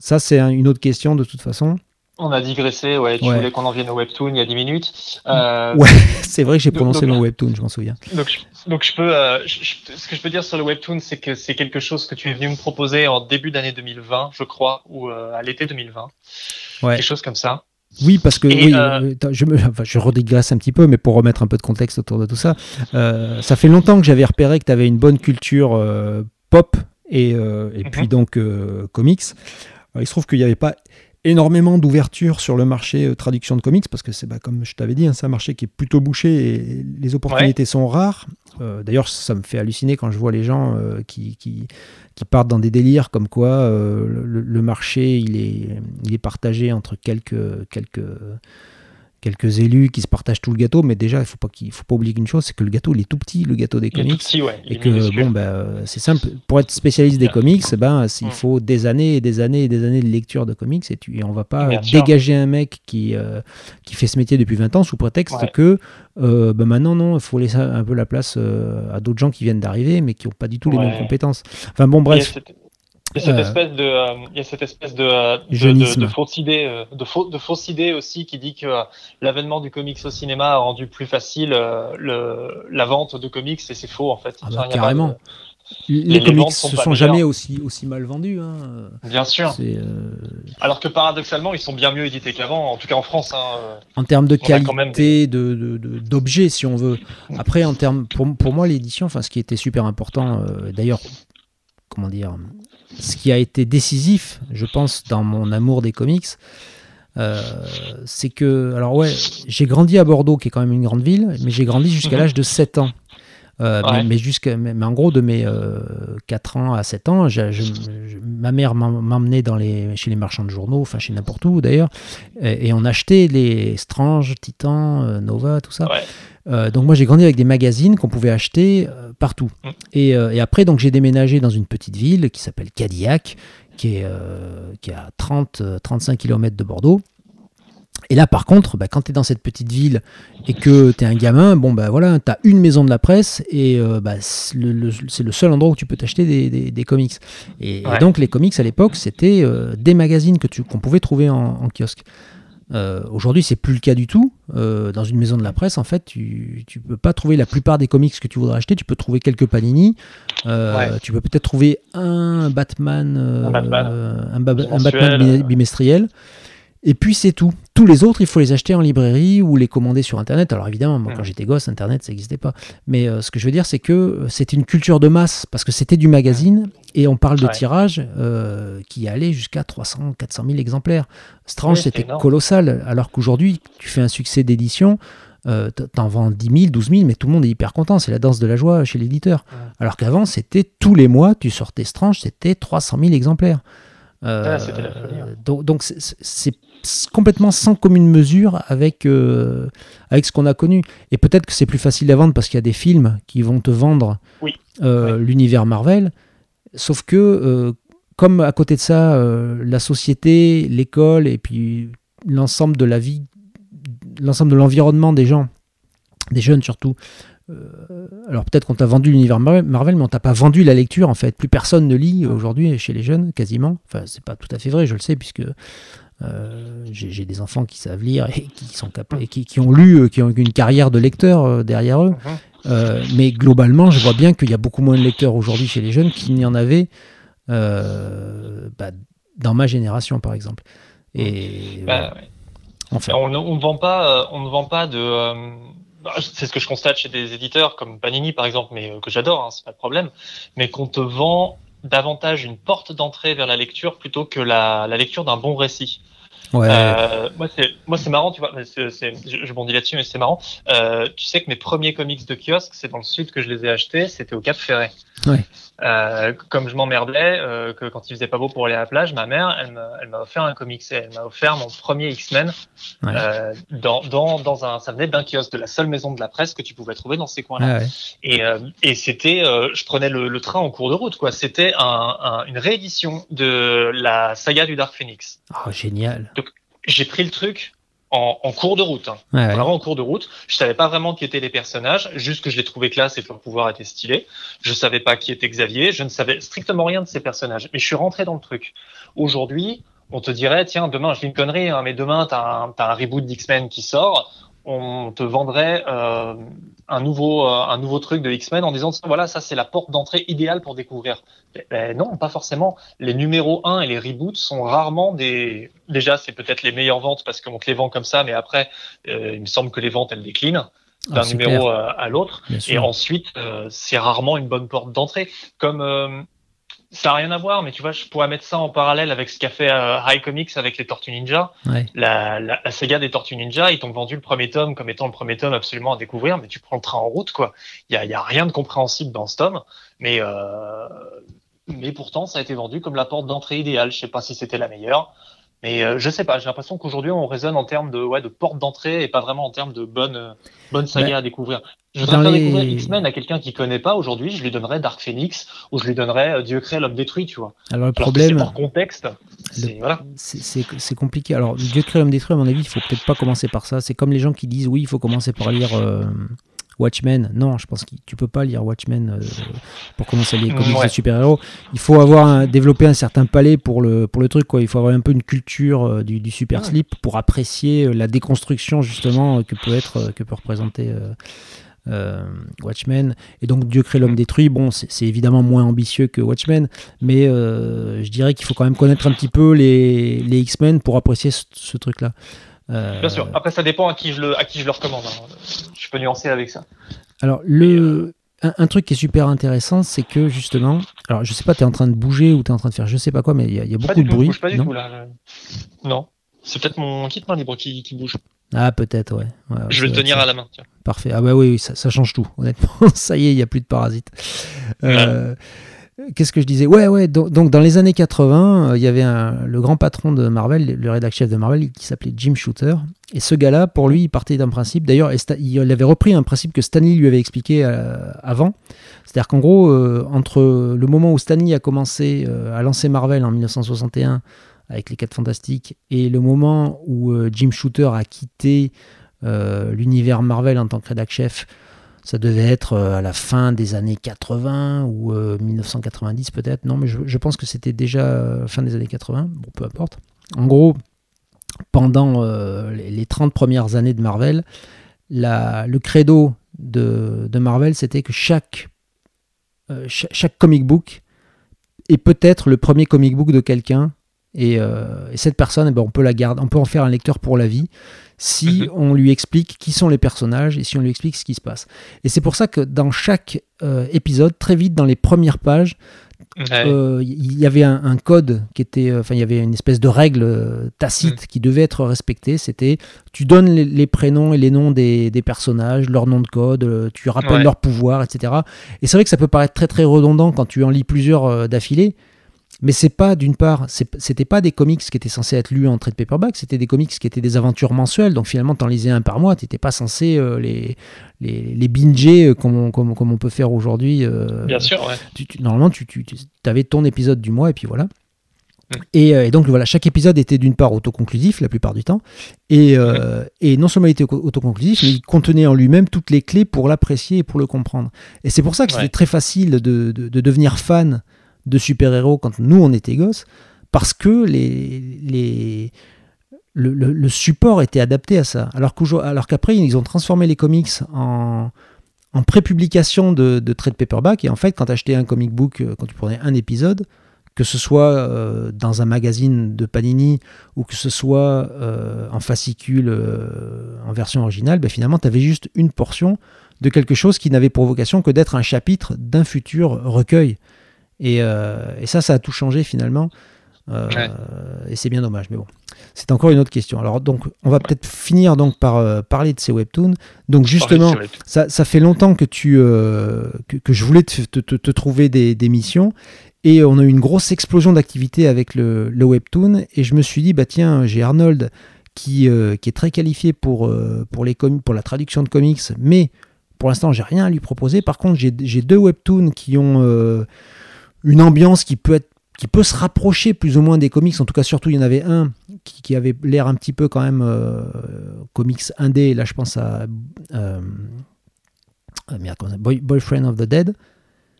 ça, c'est une autre question de toute façon. On a digressé, ouais. Tu voulais qu'on en vienne au webtoon il y a 10 minutes. Euh, ouais, c'est vrai que j'ai prononcé le webtoon, je m'en souviens. Donc, je, donc je peux, euh, ce que je peux dire sur le webtoon, c'est que c'est quelque chose que tu es venu me proposer en début d'année 2020, je crois, ou à l'été 2020. Ouais. Quelque chose comme ça. Oui, parce que oui, euh, euh, je, me, enfin, je redigresse un petit peu, mais pour remettre un peu de contexte autour de tout ça, euh, ça fait longtemps que j'avais repéré que tu avais une bonne culture pop et, et mhm. puis donc comics. il se trouve qu'il n'y avait pas énormément d'ouverture sur le marché traduction de comics parce que c'est bah, comme je t'avais dit, hein, c'est un marché qui est plutôt bouché et les opportunités sont rares. D'ailleurs, ça me fait halluciner quand je vois les gens qui, qui, qui partent dans des délires comme quoi euh, le, marché il est, il est partagé entre quelques, quelques, quelques élus qui se partagent tout le gâteau, mais déjà, il faut pas faut pas oublier une chose, c'est que le gâteau, il est tout petit, le gâteau des comics, et que bon, ben, c'est simple. Pour être spécialiste des comics, ben, il mm. faut des années et des années et des années de lecture de comics, et, tu, et on va pas dégager un mec qui euh, qui fait ce métier depuis 20 ans sous prétexte que euh, ben maintenant non, il faut laisser un peu la place euh, à d'autres gens qui viennent d'arriver, mais qui n'ont pas du tout les mêmes compétences. Enfin bon, bref. Il y a cette espèce de, euh, il y a cette espèce de, euh, de, de, fausse idée, euh, de, fausse, de fausse idée aussi qui dit que l'avènement du comics au cinéma a rendu plus facile le, la vente de comics et c'est faux en fait. Ah bah, carrément. Les, comics se sont jamais aussi, aussi mal vendus. Hein. Bien sûr. Alors que paradoxalement, ils sont bien mieux édités qu'avant, en tout cas en France. Hein. En termes de qualité, d'objets, de, si on veut. Après, en termes, pour, pour moi, l'édition, enfin, ce qui était super important, d'ailleurs, comment dire, ce qui a été décisif, je pense, dans mon amour des comics, euh, c'est que, alors ouais, j'ai grandi à Bordeaux, qui est quand même une grande ville, mais j'ai grandi jusqu'à mhm. l'âge de 7 ans. Euh, mais, mais, en gros, de mes 4 euh, ans à 7 ans, ma mère m'emmenait dans les, chez les marchands de journaux, enfin chez n'importe où d'ailleurs, et, on achetait les Strange, Titan, Nova, tout ça. Donc moi j'ai grandi avec des magazines qu'on pouvait acheter partout. Mm. Euh, et, après, donc j'ai déménagé dans une petite ville qui s'appelle Cadillac, qui est, euh, qui à 30, 35 km de Bordeaux. Et là, par contre, bah, quand tu es dans cette petite ville et que tu es un gamin, bon, bah voilà, tu as une maison de la presse et euh, bah, c'est le, seul endroit où tu peux t'acheter des, comics. Et, donc, les comics à l'époque, c'était des magazines qu'on pouvait trouver en kiosque. Euh, aujourd'hui, c'est plus le cas du tout. Euh, dans une maison de la presse, en fait, tu ne peux pas trouver la plupart des comics que tu voudrais acheter. Tu peux trouver quelques Panini. Euh, tu peux peut-être trouver un Batman, un Batman bimestriel. Et puis c'est tout. Tous les autres, il faut les acheter en librairie ou les commander sur Internet. Alors évidemment, moi, quand j'étais gosse, Internet, ça n'existait pas. Mais euh, ce que je veux dire, c'est que euh, c'était une culture de masse, parce que c'était du magazine, et on parle de tirage euh, qui allait jusqu'à 300, 400 000 exemplaires. Strange, c'était colossal, alors qu'aujourd'hui, tu fais un succès d'édition, euh, t'en vends 10 000, 12 000, mais tout le monde est hyper content. C'est la danse de la joie chez l'éditeur. Alors qu'avant, c'était tous les mois, tu sortais Strange, c'était 300 000 exemplaires. Euh, donc, donc c'est complètement sans commune mesure avec, euh, avec ce qu'on a connu. Et peut-être que c'est plus facile à vendre parce qu'il y a des films qui vont te vendre euh, l'univers Marvel. Sauf que, comme à côté de ça, la société, l'école et puis l'ensemble de la vie, l'ensemble de l'environnement des gens, des jeunes surtout, alors peut-être qu'on t'a vendu l'univers Marvel, mais on t'a pas vendu la lecture en fait. Plus personne ne lit aujourd'hui chez les jeunes, quasiment. Enfin, c'est pas tout à fait vrai, je le sais, puisque euh, j'ai des enfants qui savent lire et qui sont capables, qui, qui, ont lu, euh, qui ont une carrière de lecteur derrière eux. Uh-huh. mais globalement, je vois bien qu'il y a beaucoup moins de lecteurs aujourd'hui chez les jeunes qu'il n'y en avait bah, dans ma génération, par exemple. Et, bah, Enfin. On, ne vend pas, on ne vend pas de. Bah, c'est ce que je constate chez des éditeurs comme Panini par exemple, mais que j'adore, hein, c'est pas de problème. Mais qu'on te vend davantage une porte d'entrée vers la lecture plutôt que la, la lecture d'un bon récit. Ouais. Euh, moi, c'est marrant, tu vois. je, je bondis là-dessus, mais c'est marrant. Euh, tu sais que mes premiers comics de kiosque, c'est dans le sud que je les ai achetés. C'était au Cap Ferret. Ouais. Euh, comme je m'emmerdais, euh, que quand il faisait pas beau pour aller à la plage, ma mère, elle m'a offert un comics. Elle m'a offert mon premier X-Men euh, dans, dans, dans un, ça venait d'un kiosque, de la seule maison de la presse que tu pouvais trouver dans ces coins-là. Ah et, et c'était, je prenais le, le, train en cours de route, quoi. C'était un, un, une réédition de la saga du Dark Phoenix. Oh, génial. Donc, j'ai pris le truc, en, en, cours de route. Hein. Vraiment en cours de route. Je savais pas vraiment qui étaient les personnages, juste que je les trouvais classe et que leur pouvoir était stylé. Je savais pas qui était Xavier, je ne savais strictement rien de ces personnages. Mais je suis rentré dans le truc. Aujourd'hui, on te dirait, tiens, demain, je dis une connerie, hein, mais demain, t'as un, as un reboot d'X-Men qui sort on te vendrait euh, un nouveau euh, un nouveau truc de X-Men en disant voilà ça c'est la porte d'entrée idéale pour découvrir. Ben, non, pas forcément. Les numéros 1 et les reboots sont rarement des déjà c'est peut-être les meilleures ventes parce qu'on te les vend comme ça mais après euh, il me semble que les ventes elles déclinent d'un ah, numéro à, l'autre et ensuite c'est rarement une bonne porte d'entrée comme ça n'a rien à voir, mais tu vois, je pourrais mettre ça en parallèle avec ce qu'a fait euh, High Comics avec les Tortues Ninja. La, la, la, saga des Tortues Ninja, ils t'ont vendu le premier tome comme étant le premier tome absolument à découvrir, mais tu prends le train en route, quoi. Il y a, y a, rien de compréhensible dans ce tome, mais euh, mais pourtant, ça a été vendu comme la porte d'entrée idéale. Je sais pas si c'était la meilleure. Mais euh, je sais pas, j'ai l'impression qu'aujourd'hui on raisonne en termes de ouais de porte d'entrée et pas vraiment en termes de bonne bonne saga à découvrir. Je voudrais faire découvrir X-Men à quelqu'un qui connaît pas aujourd'hui, je lui donnerais Dark Phoenix ou je lui donnerais euh, Dieu crée l'homme détruit, tu vois. Alors le problème, par contexte, c'est voilà. compliqué. Alors Dieu crée l'homme détruit, à mon avis, il faut peut-être pas commencer par ça. C'est comme les gens qui disent oui, il faut commencer par lire. Euh, Watchmen, non, je pense que tu peux pas lire Watchmen euh, pour commencer les comics de super-héros. Il faut avoir un, développé un certain palais pour le, pour le truc, quoi. Il faut avoir un peu une culture euh, du, super slip pour apprécier euh, la déconstruction justement que peut être que peut représenter Watchmen. Et donc Dieu crée l'homme mm. détruit. Bon, c'est évidemment moins ambitieux que Watchmen, mais je dirais qu'il faut quand même connaître un petit peu les, les X-Men pour apprécier ce truc-là. Euh, Bien sûr. Après, ça dépend à qui je le, à qui je le recommande. Hein. Je peux nuancer avec ça. Alors, le, un, truc qui est super intéressant, c'est que justement, alors je sais pas, tu es en train de bouger ou tu es en train de faire je sais pas quoi, mais il y, a beaucoup de bruit. pas du non tout, là. Non. C'est peut-être mon kit main libre qui, qui bouge. Ah, peut-être, ouais. je vais le tenir à la main. Tiens. Parfait. Ah, bah oui, ça, ça change tout, honnêtement. ça y est, il n'y a plus de parasites. Euh, Qu'est-ce que je disais? Ouais, ouais. Donc, dans les années 80, euh, il y avait le grand patron de Marvel, le rédacteur chef de Marvel, qui s'appelait Jim Shooter. Et ce gars-là, pour lui, il partait d'un principe. D'ailleurs, il avait repris un principe que Stanley lui avait expliqué euh, avant. C'est-à-dire qu'en gros, euh, entre le moment où Stanley a commencé à lancer Marvel en 1961 avec les 4 Fantastiques et le moment où Jim Shooter a quitté l'univers Marvel en tant que rédacteur chef ça devait être euh, à la fin des années 80 ou 1990 euh, peut-être. Non, mais je, pense que c'était déjà euh, fin des années 80. Bon, peu importe. En gros, pendant les 30 premières années de Marvel, le credo de, Marvel, c'était que chaque, chaque, comic book est peut-être le premier comic book de quelqu'un. Et, cette personne, eh ben, on peut la garder, on peut en faire un lecteur pour la vie si mhm. on lui explique qui sont les personnages et si on lui explique ce qui se passe. Et c'est pour ça que dans chaque euh, épisode, très vite dans les premières pages, euh, il y avait un, code qui était, euh, enfin il y avait une espèce de règle tacite mhm. qui devait être respectée. C'était, tu donnes les, prénoms et les noms des, personnages, leur nom de code, tu rappelles leur pouvoir, etc. Et c'est vrai que ça peut paraître très très redondant quand tu en lis plusieurs d'affilée. Mais c'est pas, d'une part, c'était pas des comics qui étaient censés être lus en trade paperback, c'était des comics qui étaient des aventures mensuelles. Donc finalement, t'en lisais un par mois, t'étais pas censé euh, les, les, les binger euh, comme on, comme, comme on peut faire aujourd'hui. Euh, Bien sûr, ouais. normalement, tu, tu, avais ton épisode du mois et puis voilà. Mm. Et, et, donc voilà, chaque épisode était d'une part autoconclusif la plupart du temps, et, mm. et non seulement il était autoconclusif, mais il contenait en lui-même toutes les clés pour l'apprécier et pour le comprendre. Et c'est pour ça que c'était très facile de, de, de devenir fan de super-héros quand nous on était gosses, parce que les, le, support était adapté à ça. Alors qu'après, ils ont transformé les comics en, en pré-publication de, de trade paperback, et en fait, quand tu achetais un comic book, euh, quand tu prenais un épisode, que ce soit euh, dans un magazine de Panini ou que ce soit euh, en fascicule en version originale, ben finalement, tu avais juste une portion de quelque chose qui n'avait pour vocation que d'être un chapitre d'un futur recueil. Et, et, ça, ça a tout changé finalement. Et c'est bien dommage, mais bon, c'est encore une autre question. Alors donc, on va peut-être finir donc par parler de ces webtoons. Donc justement, ça, ça, fait longtemps que tu que, que, je voulais te, te, te trouver des, des missions et on a eu une grosse explosion d'activité avec le, webtoon. Et je me suis dit, bah tiens, j'ai Arnold qui, euh, qui, est très qualifié pour, euh, pour, les pour la traduction de comics, mais pour l'instant, j'ai rien à lui proposer. Par contre, j'ai deux webtoons qui ont euh, une ambiance qui peut être qui peut se rapprocher plus ou moins des comics. En tout cas, surtout, il y en avait un qui, avait l'air un petit peu quand même comics indé. Là, je pense à Boyfriend of the Dead.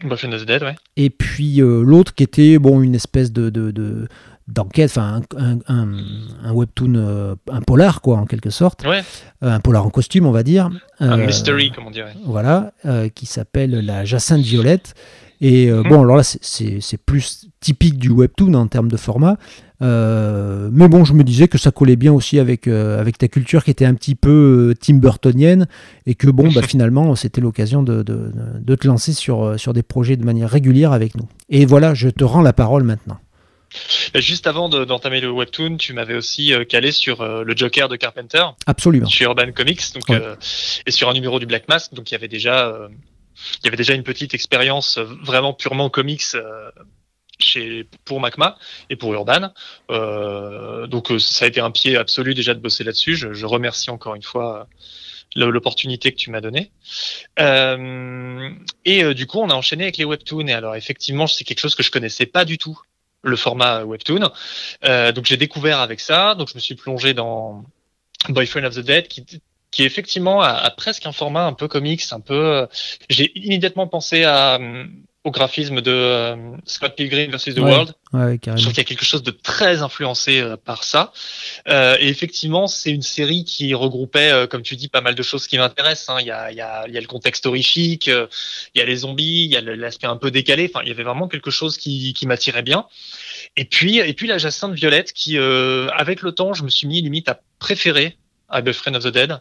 Dead, ouais. Et puis euh, l'autre qui était bon une espèce de, de, d'enquête, enfin un, un, un, webtoon, euh, un polar quoi en quelque sorte, ouais. Euh, un polar en costume on va dire. Un mystery comme on dirait. Voilà, qui s'appelle la Jacinthe Violette. Et mhm. bon alors là c'est, plus typique du webtoon en termes de format, euh, mais bon, je me disais que ça collait bien aussi avec, euh, avec ta culture qui était un petit peu euh, Tim Burtonienne et que bon, bah, finalement, c'était l'occasion de, de, de, te lancer sur, sur des projets de manière régulière avec nous. Et voilà, je te rends la parole maintenant. Juste avant d'entamer le webtoon, tu m'avais aussi calé sur le Joker de Carpenter. Absolument. Sur Urban Comics donc, et sur un numéro du Black Mask. Donc il y avait déjà, il y avait déjà une petite expérience vraiment purement comics chez, pour Macma et pour Urban. Euh, donc euh, ça a été un pied absolu déjà de bosser là-dessus. Je, je, remercie encore une fois euh, l'opportunité que tu m'as donnée. Euh, et euh, du coup, on a enchaîné avec les webtoons. Et alors effectivement, c'est quelque chose que je connaissais pas du tout, le format webtoon. donc j'ai découvert avec ça. Donc je me suis plongé dans Boyfriend of the Dead, qui qui effectivement a, a, presque un format un peu comics, un peu. J'ai immédiatement pensé à au graphisme de euh, Scott Pilgrim versus The World. je trouve qu'il y a quelque chose de très influencé euh, par ça. Euh, et effectivement, c'est une série qui regroupait, comme tu dis, pas mal de choses qui m'intéressent. Hein. Il, y a, il, y a, il y a le contexte horrifique, il y a les zombies, il y a l'aspect un peu décalé. Enfin, il y avait vraiment quelque chose qui, qui m'attirait bien. Et puis, et puis la Jacinthe Violette, qui, avec le temps, je me suis mis limite à préférer I Friend of the Dead,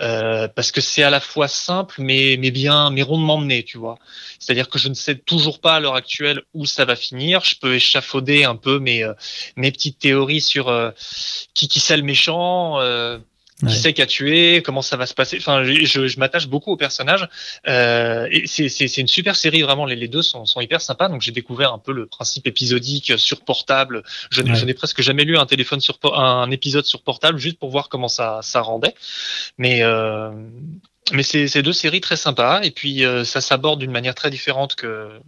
euh, parce que c'est à la fois simple mais mais bien mais rondement mené, tu vois. C'est-à-dire que je ne sais toujours pas à l'heure actuelle où ça va finir. Je peux échafauder un peu mes euh, mes petites théories sur euh, qui qui c'est le méchant. Euh, qui sait qui a tué, comment ça va se passer. Enfin, je, je m'attache beaucoup au personnage. Euh, et c'est une super série, vraiment. Les, les deux sont, sont, hyper sympas. Donc, j'ai découvert un peu le principe épisodique sur portable. Je n'ai presque jamais lu un téléphone sur un épisode sur portable juste pour voir comment ça, ça rendait. Mais euh, mais c'est deux séries très sympas. Et puis, euh, ça s'aborde d'une manière très différente que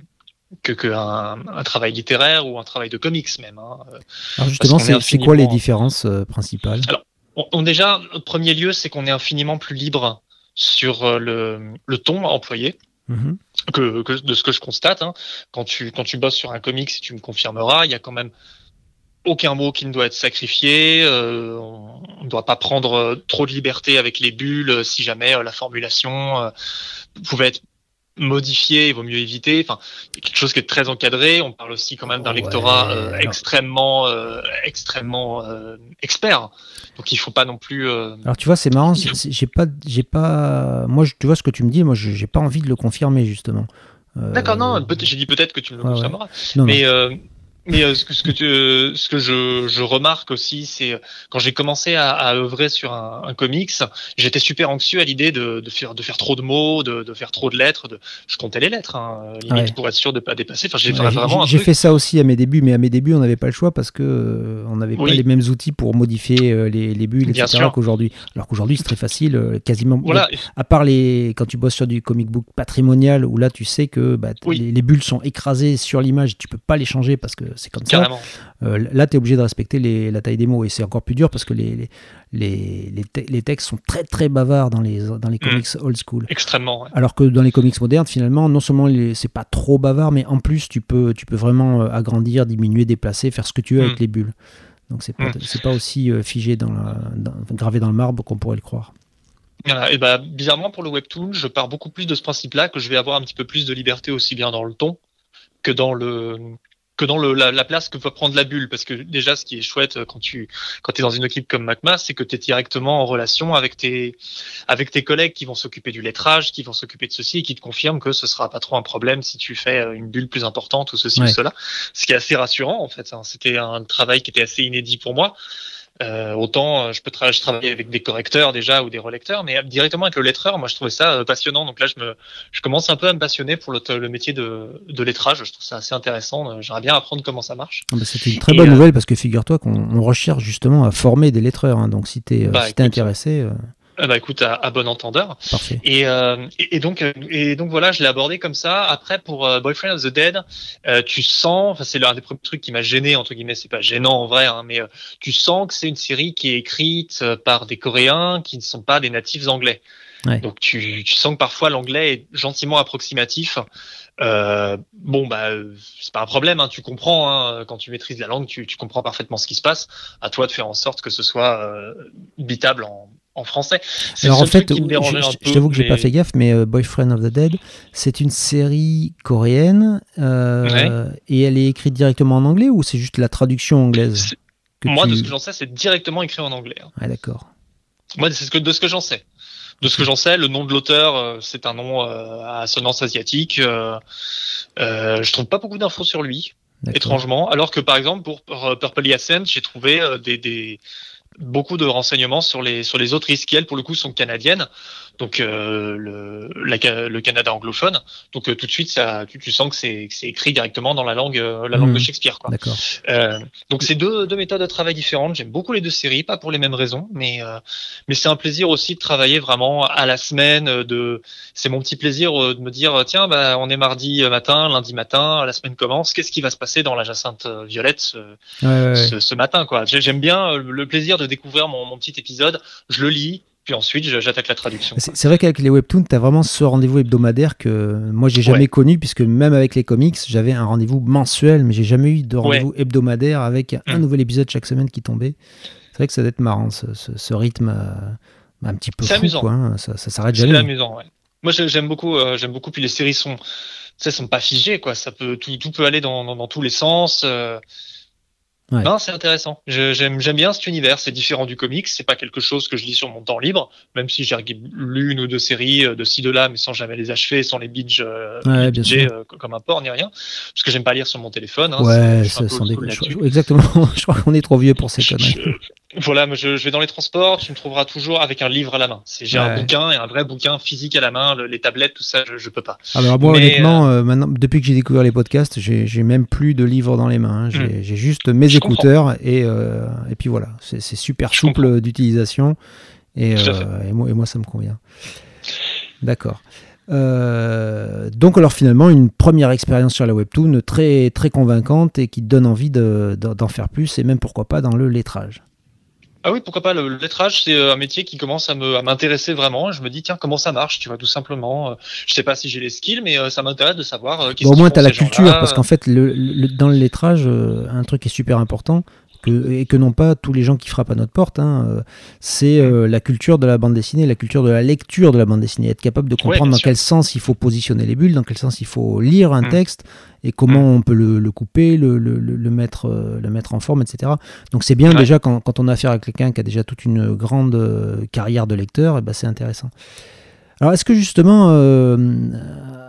que, que un, un, travail littéraire ou un travail de comics même. Hein. Alors justement, c'est quoi les différences euh, principales? Alors, on, déjà, le premier lieu, c'est qu'on est infiniment plus libre sur euh, le, le ton employé. Mm-hmm. Que, que, de ce que je constate, hein. quand tu quand tu bosses sur un comic, si tu me confirmeras, il y a quand même aucun mot qui ne doit être sacrifié. Euh, on ne doit pas prendre euh, trop de liberté avec les bulles si jamais la formulation pouvait être modifié, il vaut mieux éviter. Enfin, quelque chose qui est très encadré. On parle aussi quand même d'un lectorat euh, extrêmement, euh, extrêmement euh, expert. Donc il faut pas non plus. Alors tu vois, c'est marrant. J'ai pas, j'ai pas. Moi, tu vois ce que tu me dis. Moi, j'ai pas envie de le confirmer justement. D'accord, non. J'ai dit peut-être que tu me le confirmeras. mais mais euh, ce que, ce que, tu, euh, ce que je, je, remarque aussi, c'est euh, quand j'ai commencé à, à, œuvrer sur un, un comics, j'étais super anxieux à l'idée de, de, faire, de faire trop de mots, de, de faire trop de lettres. De... Je comptais les lettres, hein, limite pour être sûr de pas dépasser. Enfin, j'ai fait ça aussi à mes débuts, mais à mes débuts, on n'avait pas le choix parce que on n'avait pas les mêmes outils pour modifier les, les bulles, etc. qu'aujourd'hui. Alors qu'aujourd'hui, c'est très facile, quasiment. Voilà. À part les quand tu bosses sur du comic book patrimonial, où là, tu sais que bah, les, les, bulles sont écrasées sur l'image, tu peux pas les changer parce que c'est comme ça. Euh, là, tu es obligé de respecter les, la taille des mots et c'est encore plus dur parce que les, les, les, textes sont très très bavards dans les, dans les mm. comics old school. Extrêmement. Alors que dans les comics modernes, finalement, non seulement c'est pas trop bavard, mais en plus, tu peux, tu peux vraiment euh, agrandir, diminuer, déplacer, faire ce que tu veux avec mm. les bulles. Donc c'est pas, mm. pas aussi euh, figé, dans, la, gravé dans le marbre qu'on pourrait le croire. et bah, bizarrement, pour le webtoon, je pars beaucoup plus de ce principe-là, que je vais avoir un petit peu plus de liberté aussi bien dans le ton que dans le que dans le, la, place que va prendre la bulle. Parce que déjà, ce qui est chouette euh, quand tu quand es dans une équipe comme MacMa, c'est que tu es directement en relation avec tes avec tes collègues qui vont s'occuper du lettrage, qui vont s'occuper de ceci et qui te confirment que ce sera pas trop un problème si tu fais euh, une bulle plus importante ou ceci ou cela. Ce qui est assez rassurant en fait. Hein. C'était un travail qui était assez inédit pour moi. Euh, autant euh, je peux je travailler avec des correcteurs déjà ou des relecteurs, mais directement avec le lettreur, moi je trouvais ça euh, passionnant. Donc là, je me, je commence un peu à me passionner pour le, le métier de, de lettrage. Je trouve ça assez intéressant. J'aimerais bien apprendre comment ça marche. Ah bah, C'était une très bonne nouvelle parce que figure-toi qu'on recherche justement à former des lettreurs. Hein. donc si tu es, bah, si intéressé. Ah bah écoute, à, bon entendeur. Parfait. Et, euh, et, donc et donc voilà, je l'ai abordé comme ça. Après pour euh, Boyfriend of the Dead, euh, tu sens, enfin c'est l'un des premiers trucs qui m'a gêné entre guillemets, c'est pas gênant en vrai, hein, mais euh, tu sens que c'est une série qui est écrite euh, par des Coréens qui ne sont pas des natifs anglais. Ouais. Donc tu, tu sens que parfois l'anglais est gentiment approximatif. Euh, bon bah c'est pas un problème, hein, tu comprends hein, quand tu maîtrises la langue, tu, tu, comprends parfaitement ce qui se passe. À toi de faire en sorte que ce soit euh, bitable en, en français. Alors en fait, je, t'avoue que j'ai pas fait gaffe, mais euh, Boyfriend of the Dead, c'est une série coréenne euh, et elle est écrite directement en anglais ou c'est juste la traduction anglaise Moi, de ce que j'en sais, c'est directement écrit en anglais. Hein. Ah d'accord. Moi, c'est ce que, de ce que j'en sais. De ce que j'en sais, le nom de l'auteur, euh, c'est un nom à assonance asiatique. Je trouve pas beaucoup d'infos sur lui, étrangement. Alors que par exemple pour Purple Hyacinth, j'ai trouvé des, des beaucoup de renseignements sur les sur les autres risques qui elles pour le coup sont canadiennes donc euh, le, le Canada anglophone. Donc euh, tout de suite ça tu, tu sens que c'est c'est écrit directement dans la langue euh, la langue de mmh. Shakespeare quoi. D'accord. Euh, donc c'est deux deux méthodes de travail différentes. J'aime beaucoup les deux séries pas pour les mêmes raisons mais mais c'est un plaisir aussi de travailler vraiment à la semaine de c'est mon petit plaisir de me dire tiens bah on est mardi matin lundi matin la semaine commence qu'est-ce qui va se passer dans la Jacinthe Violette ce, ce, ce matin quoi. J'aime bien le plaisir de découvrir mon, mon petit épisode, je le lis, puis ensuite j'attaque la traduction. C'est vrai qu'avec les webtoons, tu as vraiment ce rendez-vous hebdomadaire que moi j'ai jamais connu, puisque même avec les comics, j'avais un rendez-vous mensuel, mais j'ai jamais eu de rendez-vous hebdomadaire avec un mm. nouvel épisode chaque semaine qui tombait. C'est vrai que ça doit être marrant, ce, ce, rythme euh, un petit peu fou, amusant. Quoi, hein. ça, ça s'arrête jamais. C'est amusant, ouais. Moi j'aime beaucoup, euh, j'aime beaucoup, puis les séries sont, sont pas figées, quoi. Ça peut, tout, tout peut aller dans, dans, dans tous les sens. Euh, non, c'est intéressant. J'aime bien cet univers. C'est différent du comics. C'est pas quelque chose que je lis sur mon temps libre, même si j'ai lu une ou deux séries euh, de ci de là, mais sans jamais les achever, sans les binge, euh, euh, comme un porc ni rien, parce que j'aime pas lire sur mon téléphone. Hein, ouais, ça, sans Exactement. je crois qu'on est trop vieux pour ces conneries. Voilà, je, je, vais dans les transports, tu me trouveras toujours avec un livre à la main. J'ai un bouquin et un vrai bouquin physique à la main, les tablettes, tout ça, je, je peux pas. Alors moi, honnêtement, maintenant, depuis que j'ai découvert les podcasts, j'ai même plus de livres dans les mains. Hein. Hmm. J'ai juste mes écouteurs et, euh, et puis voilà, c'est super souple d'utilisation et, euh, et, moi, et moi ça me convient. D'accord. Euh, donc alors finalement une première expérience sur la webtoon très très convaincante et qui donne envie d'en faire plus et même pourquoi pas dans le lettrage. Ah oui, pourquoi pas. Le lettrage, c'est un métier qui commence à m'intéresser vraiment. Je me dis, tiens, comment ça marche, tu vois, tout simplement. Je sais pas si j'ai les skills, mais ça m'intéresse de savoir. Bon, au moins, tu as la culture, parce qu'en fait, le, dans le lettrage, un truc qui est super important, et que n'ont pas tous les gens qui frappent à notre porte, hein, euh, c'est euh, la culture de la bande dessinée, la culture de la lecture de la bande dessinée, être capable de comprendre dans quel sens il faut positionner les bulles, dans quel sens il faut lire un mm. texte et comment mm. on peut le, couper, le, le, mettre, euh, le mettre en forme, etc. Donc c'est bien déjà quand, quand, on a affaire à quelqu'un qui a déjà toute une grande carrière de lecteur, et eh ben c'est intéressant. Alors est-ce que justement,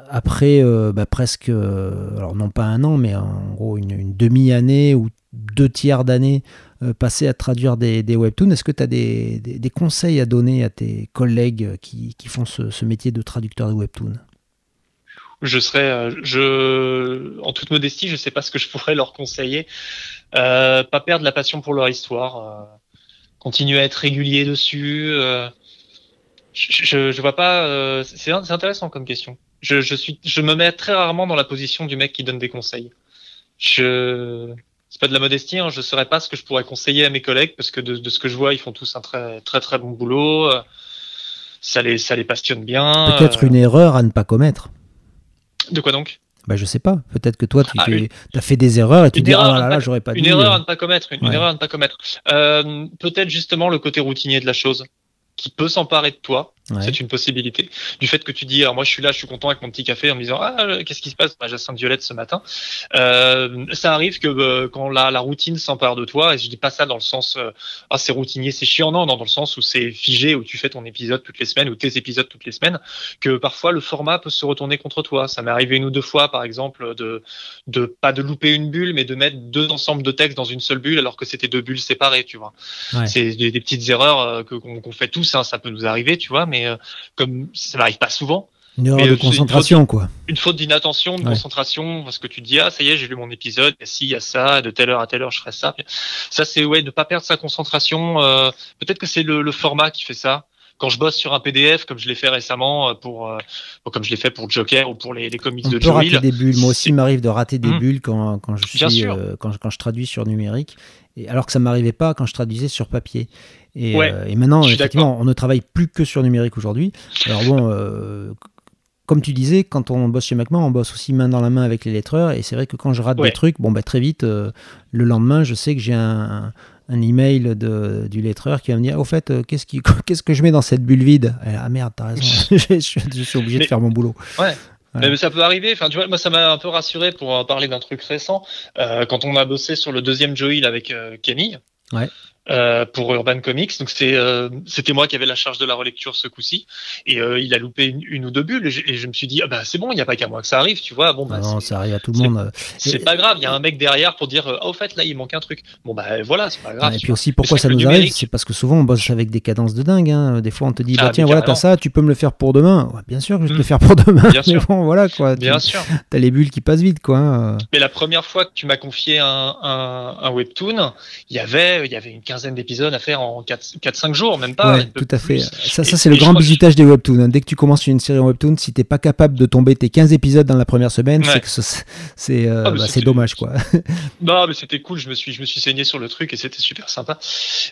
après bah, presque, alors non pas un an, mais en gros une, une demi-année ou deux tiers d'année euh, passé à traduire des, webtoons. Est-ce que tu as des, conseils à donner à tes collègues qui, font ce, métier de traducteur de webtoons? Je serais, euh, en toute modestie, je ne sais pas ce que je pourrais leur conseiller. Euh, pas perdre la passion pour leur histoire, continuer à être régulier dessus. je, je, vois pas. c'est intéressant comme question. Je, je me mets très rarement dans la position du mec qui donne des conseils. Je, c'est pas de la modestie, hein, je ne saurais pas ce que je pourrais conseiller à mes collègues parce que de, ce que je vois, ils font tous un très très très bon boulot. Ça les ça les passionne bien. Peut-être une erreur à ne pas commettre. De quoi donc? Bah, je sais pas. Peut-être que toi, tu ah, as fait des erreurs et tu dis, ah là là, j'aurais pas Une erreur euh. à ne pas commettre. Une, erreur à ne pas commettre. Euh, peut-être justement le côté routinier de la chose qui peut s'emparer de toi C'est une possibilité. Du fait que tu dis, alors moi je suis là, je suis content avec mon petit café en me disant, ah, qu'est-ce qui se passe? Bah, Jacinthe Violette ce matin. Euh, ça arrive que euh, quand la, la routine s'empare de toi, et je dis pas ça dans le sens, euh, ah, c'est routinier, c'est chiant, non, non, dans le sens où c'est figé, où tu fais ton épisode toutes les semaines, ou tes épisodes toutes les semaines, que parfois le format peut se retourner contre toi. Ça m'est arrivé une ou deux fois, par exemple, de, de pas de louper une bulle, mais de mettre deux ensembles de textes dans une seule bulle, alors que c'était deux bulles séparées, tu vois. C'est des, petites erreurs euh, que qu'on fait tous, hein, ça peut nous arriver, tu vois, mais euh, comme ça n'arrive pas souvent. Une erreur de concentration, quoi. Une faute d'inattention, de concentration, parce que tu te dis, ah, ça y est, j'ai lu mon épisode, a ci, il y a ça, de telle heure à telle heure, je ferai ça. Ça, c'est, ouais, ne pas perdre sa concentration. Euh, peut-être que c'est le, format qui fait ça quand je bosse sur un PDF, comme je l'ai fait récemment pour, comme je l'ai fait pour Joker ou pour les, les comics On de peut Joe rater des bulles. Moi aussi, il m'arrive de rater des mmh. bulles quand, quand je suis, quand, quand, je traduis sur numérique, et alors que ça m'arrivait pas quand je traduisais sur papier. Et, euh, et maintenant, effectivement, on ne travaille plus que sur numérique aujourd'hui. Alors bon, euh, comme tu disais, quand on bosse chez MacMan, on bosse aussi main dans la main avec les lettreurs. Et c'est vrai que quand je rate des trucs, bon, bah, très vite, euh, le lendemain, je sais que j'ai un, un, email de, du lettreur qui va me dire Au fait, qu'est-ce, qui, qu'est-ce que je mets dans cette bulle vide? Ah merde, t'as raison, je, suis obligé de faire mon boulot. Ouais. Mais ça peut arriver. Enfin, tu vois, moi, ça m'a un peu rassuré pour parler d'un truc récent. quand on a bossé sur le deuxième Joel avec Kenny, ouais. Euh, pour Urban Comics. Donc c'est euh, c'était moi qui avais la charge de la relecture ce coup-ci et euh, il a loupé une, ou deux bulles et je, me suis dit ah bah c'est bon il n'y a pas qu'à moi que ça arrive tu vois bon bah non ça arrive à tout le monde. C'est pas grave il y a un mec derrière pour dire ah au fait là il manque un truc bon bah voilà c'est pas grave. et puis aussi pourquoi ça nous arrive c'est parce que souvent on bosse avec des cadences de dingue hein. des fois on te dit bah ah, tiens voilà t'as ça tu peux me le faire pour demain bien sûr que je vais te le hmm. faire pour demain bien sûr. bon voilà quoi bien sûr t'as les bulles qui passent vite quoi. Hein. Mais la première fois que tu m'as confié un, un, un webtoon il y avait il y avait une quinzaine d'épisodes à faire en 4-5 jours, même pas. Ouais, tout à fait. Ça, ça c'est le grand visitage des webtoons. Hein. Dès que tu commences une série en webtoon, si t'es pas capable de tomber tes 15 épisodes dans la première semaine, c'est que c'est euh, ah, bah, dommage, quoi. non, mais c'était cool. Je me suis, je me suis saigné sur le truc et c'était super sympa.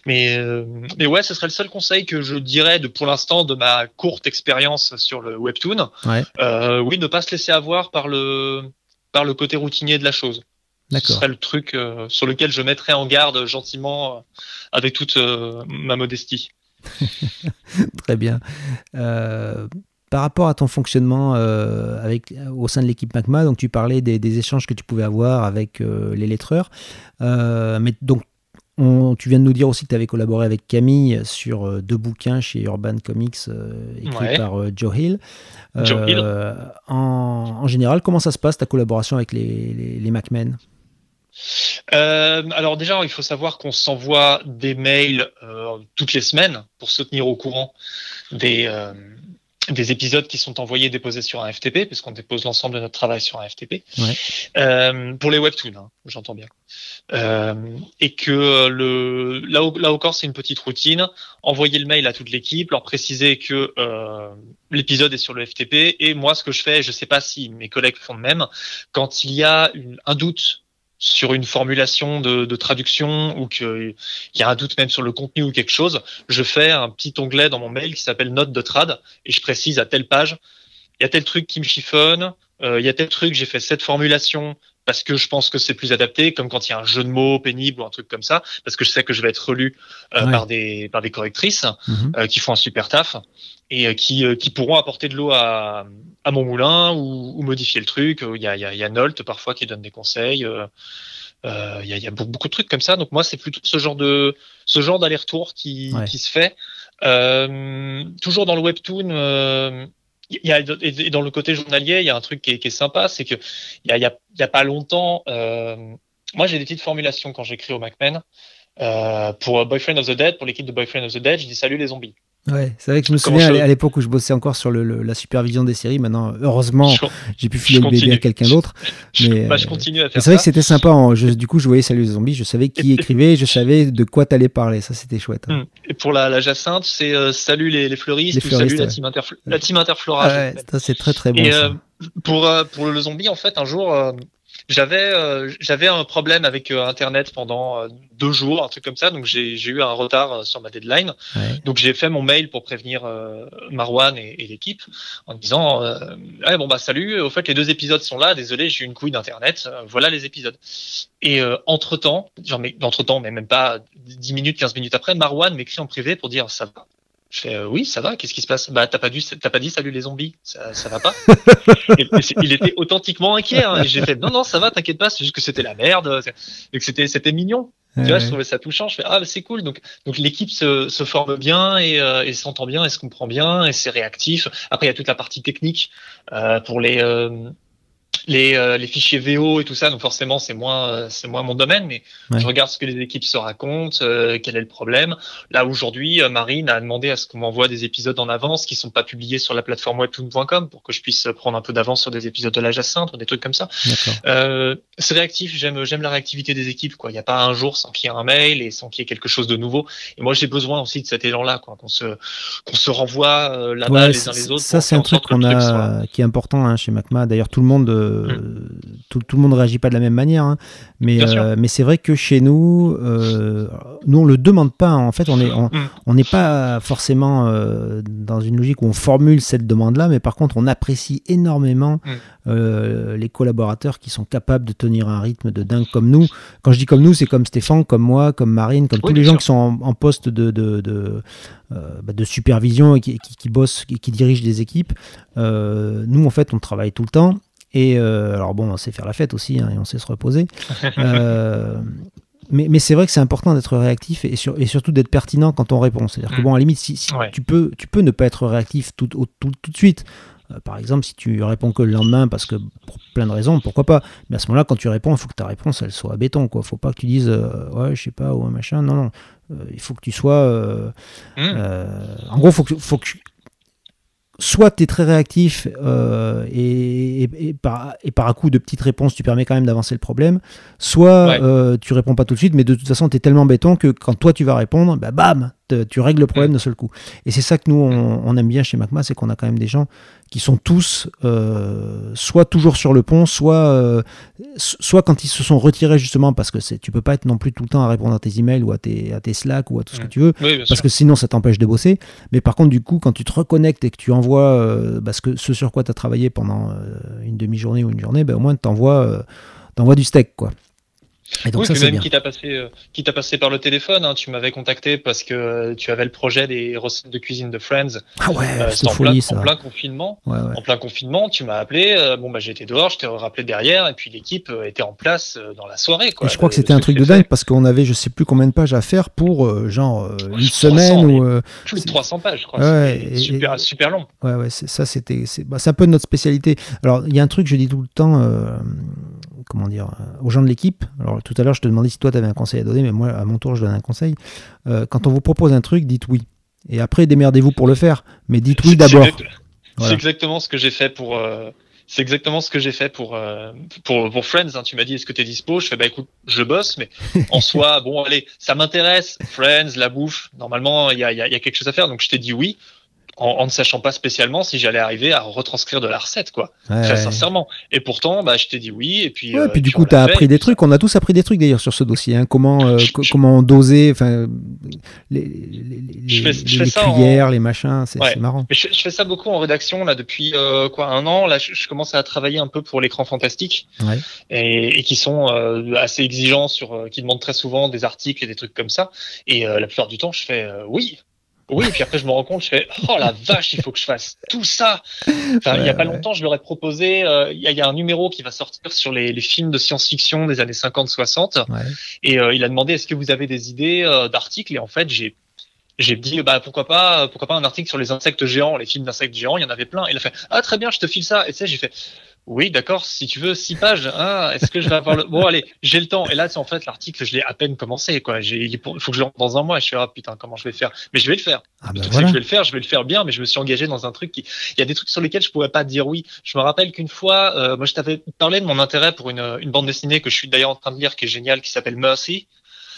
Mais, euh, mais ouais, ce serait le seul conseil que je dirais de pour l'instant de ma courte expérience sur le webtoon. Euh, oui, ne pas se laisser avoir par le par le côté routinier de la chose. Ce serait le truc sur lequel je mettrais en garde gentiment avec toute euh, ma modestie. Très bien. Euh, par rapport à ton fonctionnement euh, avec, au sein de l'équipe Magma, donc tu parlais des, échanges que tu pouvais avoir avec les lettreurs. mais donc, tu viens de nous dire aussi que tu avais collaboré avec Camille sur deux bouquins chez Urban Comics écrits par Joe Hill. Joe Hill. En, général, comment ça se passe ta collaboration avec les, les, les MacMen? Euh, alors déjà, il faut savoir qu'on s'envoie des mails euh, toutes les semaines pour se tenir au courant des, euh, des épisodes qui sont envoyés déposés sur un FTP, puisqu'on dépose l'ensemble de notre travail sur un FTP. Ouais. pour les webtoons, hein, j'entends bien. et que le, là, là encore, c'est une petite routine. Envoyer le mail à toute l'équipe, leur préciser que l'épisode est sur le FTP. Et moi, ce que je fais, je ne sais pas si mes collègues font de même, quand il y a une, un doute sur une formulation de, traduction ou qu'il y a un doute même sur le contenu ou quelque chose, je fais un petit onglet dans mon mail qui s'appelle note de trad et je précise à telle page, il y a tel truc qui me chiffonne, euh, il y a tel truc, j'ai fait cette formulation parce que je pense que c'est plus adapté, comme quand il y a un jeu de mots pénible ou un truc comme ça, parce que je sais que je vais être relu euh, par des par des correctrices mhm. euh, qui font un super taf et euh, qui, euh, qui pourront apporter de l'eau à, à mon moulin ou, ou, modifier le truc. Il y a, il y a, il y a Nolt parfois qui donne des conseils. Euh, il y, a, il y a beaucoup de trucs comme ça. Donc moi, c'est plutôt ce genre de ce genre d'aller-retour qui, qui se fait. Euh, toujours dans le webtoon, euh, et dans le côté journalier, il y a un truc qui est, sympa, c'est que il y a, pas longtemps, euh, moi j'ai des petites formulations quand j'écris au MacMen. Euh, pour Boyfriend of the Dead, pour l'équipe de Boyfriend of the Dead, je dis salut les zombies. Ouais, c'est vrai que je me souviens à l'époque où je bossais encore sur le, la supervision des séries. Maintenant, heureusement, j'ai pu filer le bébé à quelqu'un d'autre. Mais bah, je continue à faire C'est vrai que c'était sympa. du coup, je voyais Salut les zombies, je savais qui écrivait, je savais de quoi t'allais parler. Ça, c'était chouette. Hein. Hmm. Et pour la, la Jacinthe, c'est euh, Salut les, les fleuristes ou Salut la team, la team Interflora. ouais, ça, c'est très très bon. Et, euh, pour, euh, pour le zombie, en fait, un jour, j'avais euh, j'avais un problème avec euh, Internet pendant euh, deux jours, un truc comme ça, donc j'ai eu un retard sur ma deadline. Donc j'ai fait mon mail pour prévenir Marwan et, et l'équipe en disant ah, bon bah salut, au fait les deux épisodes sont là, désolé j'ai eu une couille d'internet, voilà les épisodes. Et entre temps, genre mais entre temps, mais même pas 10 minutes, 15 minutes après, Marwan m'écrit en privé pour dire ça va, Je fais euh, oui, ça va. Qu'est-ce qui se passe? Bah t'as pas dit, t'as pas dit salut les zombies. Ça, ça va pas Il était authentiquement inquiet. Hein, et j'ai fait non non ça va, t'inquiète pas. C'est juste que c'était la merde. Et que c'était c'était mignon. tu vois, je trouvais ça touchant. Je fais ah bah, c'est cool. Donc donc l'équipe se, se forme bien et, euh, et s'entend bien et se comprend bien et c'est réactif. Après il y a toute la partie technique euh, pour les euh, les, euh, les, fichiers VO et tout ça, donc forcément c'est moins euh, c'est moins mon domaine, mais je regarde ce que les équipes se racontent, euh, quel est le problème. Là aujourd'hui, Marine a demandé à ce qu'on m'envoie des épisodes en avance qui sont pas publiés sur la plateforme webtoon.com pour que je puisse prendre un peu d'avance sur des épisodes de la Jacinthe ou des trucs comme ça. c'est réactif, j'aime j'aime la réactivité des équipes. Quoi, il n'y a pas un jour sans qu'il y ait un mail et sans qu'il y ait quelque chose de nouveau. Et moi j'ai besoin aussi de cet élan-là, quoi, qu'on se qu'on se renvoie la balle les uns les autres. Ça c'est un truc qu'on a qui est important hein, chez MacMa. D'ailleurs tout le monde tout, tout, le monde ne réagit pas de la même manière, hein. mais, euh, mais c'est vrai que chez nous, euh, nous on le demande pas. Hein. En fait, on mm. on n'est pas forcément euh, dans une logique où on formule cette demande-là, mais par contre, on apprécie énormément mm. les collaborateurs qui sont capables de tenir un rythme de dingue comme nous. Quand je dis comme nous, c'est comme Stéphane, comme moi, comme Marine, comme tous les gens qui sont en, poste de, de, de, bah, de supervision et qui, qui, qui bossent, qui, qui, dirigent des équipes. nous, en fait, on travaille tout le temps et euh, alors bon, on sait faire la fête aussi hein, et on sait se reposer. Euh, mais, mais c'est vrai que c'est important d'être réactif et, et surtout d'être pertinent quand on répond. C'est-à-dire que mm. bon, à la limite, si, tu, peux, tu peux ne pas être réactif tout, tout, tout de suite. Euh, par exemple, si tu réponds que le lendemain parce que pour plein de raisons, pourquoi pas. Mais à ce moment-là, quand tu réponds, il faut que ta réponse elle soit à béton. Quoi. Faut pas que tu dises ouais, je sais pas ou un machin. Non, non. il faut que tu sois. Mm. en gros, faut que, faut que soit tu es très réactif euh, et, par, et par un coup de petites réponses, tu permets quand même d'avancer le problème, soit euh, tu réponds pas tout de suite, mais de toute façon, tu es tellement béton que quand toi tu vas répondre, bah, bam, tu règles le problème mm. d'un seul coup. Et c'est ça que nous, on, aime bien chez MacMa, c'est qu'on a quand même des gens qui sont tous euh, soit toujours sur le pont, soit, euh, soit quand ils se sont retirés justement, parce que tu peux pas être non plus tout le temps à répondre à tes emails ou à tes, à tes Slack ou à tout ce que mm. tu veux, parce que sinon ça t'empêche de bosser. Mais par contre, du coup, quand tu te reconnectes et que tu envoies euh, bah, ce, sur quoi tu as travaillé pendant une demi-journée ou une journée, bah, au moins tu envoies du steak. quoi. Et donc oui, ça, même qui t'a passé, euh, qui t'a passé par le téléphone. Hein, tu m'avais contacté parce que euh, tu avais le projet des recettes de cuisine de Friends. Ah ouais, euh, en, plein, en plein confinement. En plein confinement, tu m'as appelé. Euh, bon bah j'étais dehors, je t'ai rappelé derrière, et puis l'équipe était en place dans la soirée. Quoi, et je crois que c'était un truc de dingue parce qu'on avait je sais plus combien de pages à faire pour genre une semaine ou plus de 300 pages, je crois. Ouais, super, super long. Ouais ouais, ça c'était c'est bah, un peu notre spécialité. Alors il y a un truc je dis tout le temps comment dire, aux gens de l'équipe. Alors tout à l'heure, je te demandais si toi, tu avais un conseil à donner, mais moi, à mon tour, je donne un conseil. Euh, quand on vous propose un truc, dites oui. Et après, démerdez-vous pour le faire, mais dites oui d'abord. C'est exactement ce que j'ai fait pour. Euh, c'est exactement ce que j'ai fait pour, euh, pour, pour Friends. Hein. Tu m'as dit est-ce que tu es dispo? Je fais bah écoute, je bosse, mais en soi, bon allez, ça m'intéresse. Friends, la bouffe, normalement il y a, y a, quelque chose à faire, donc je t'ai dit oui en, ne sachant pas spécialement si j'allais arriver à retranscrire de la recette, quoi. très sincèrement. Et pourtant, bah, je t'ai dit oui. Et puis, ouais, puis du coup, tu as appris des trucs. On a tous appris des trucs d'ailleurs sur ce dossier. Hein. Comment, euh, comment doser, enfin, les, les, les cuillères, les machins, c'est marrant. je, fais ça beaucoup en rédaction là depuis euh, quoi un an. Là, je, commence à travailler un peu pour l'écran fantastique et, et, qui sont euh, assez exigeants sur, qui demandent très souvent des articles et des trucs comme ça. Et la plupart du temps, je fais oui oui, et puis après je me rends compte, je fais oh la vache, il faut que je fasse tout ça. Enfin, il y a pas longtemps, je leur ai proposé, euh, il y, a un numéro qui va sortir sur les, films de science-fiction des années 50-60, et euh, il a demandé est-ce que vous avez des idées euh, d'articles, et en fait j'ai j'ai dit bah pourquoi pas pourquoi pas un article sur les insectes géants, les films d'insectes géants, il y en avait plein. Il a fait ah très bien, je te file ça. Et tu sais, j'ai fait oui, d'accord, si tu veux, six pages, hein, est-ce que je vais avoir le... Bon, allez, j'ai le temps. Et là, c'est en fait l'article, je l'ai à peine commencé, quoi. Il faut que je rentre dans un mois. Et je suis ah, putain, comment je vais faire? Mais je vais le faire. Ah ben je vais le faire, je vais le faire bien, mais je me suis engagé dans un truc qui... Il y a des trucs sur lesquels je pourrais pas dire oui. Je me rappelle qu'une fois, euh, moi, je t'avais parlé de mon intérêt pour une, une bande dessinée que je suis d'ailleurs en train de lire, qui est géniale, qui s'appelle Mercy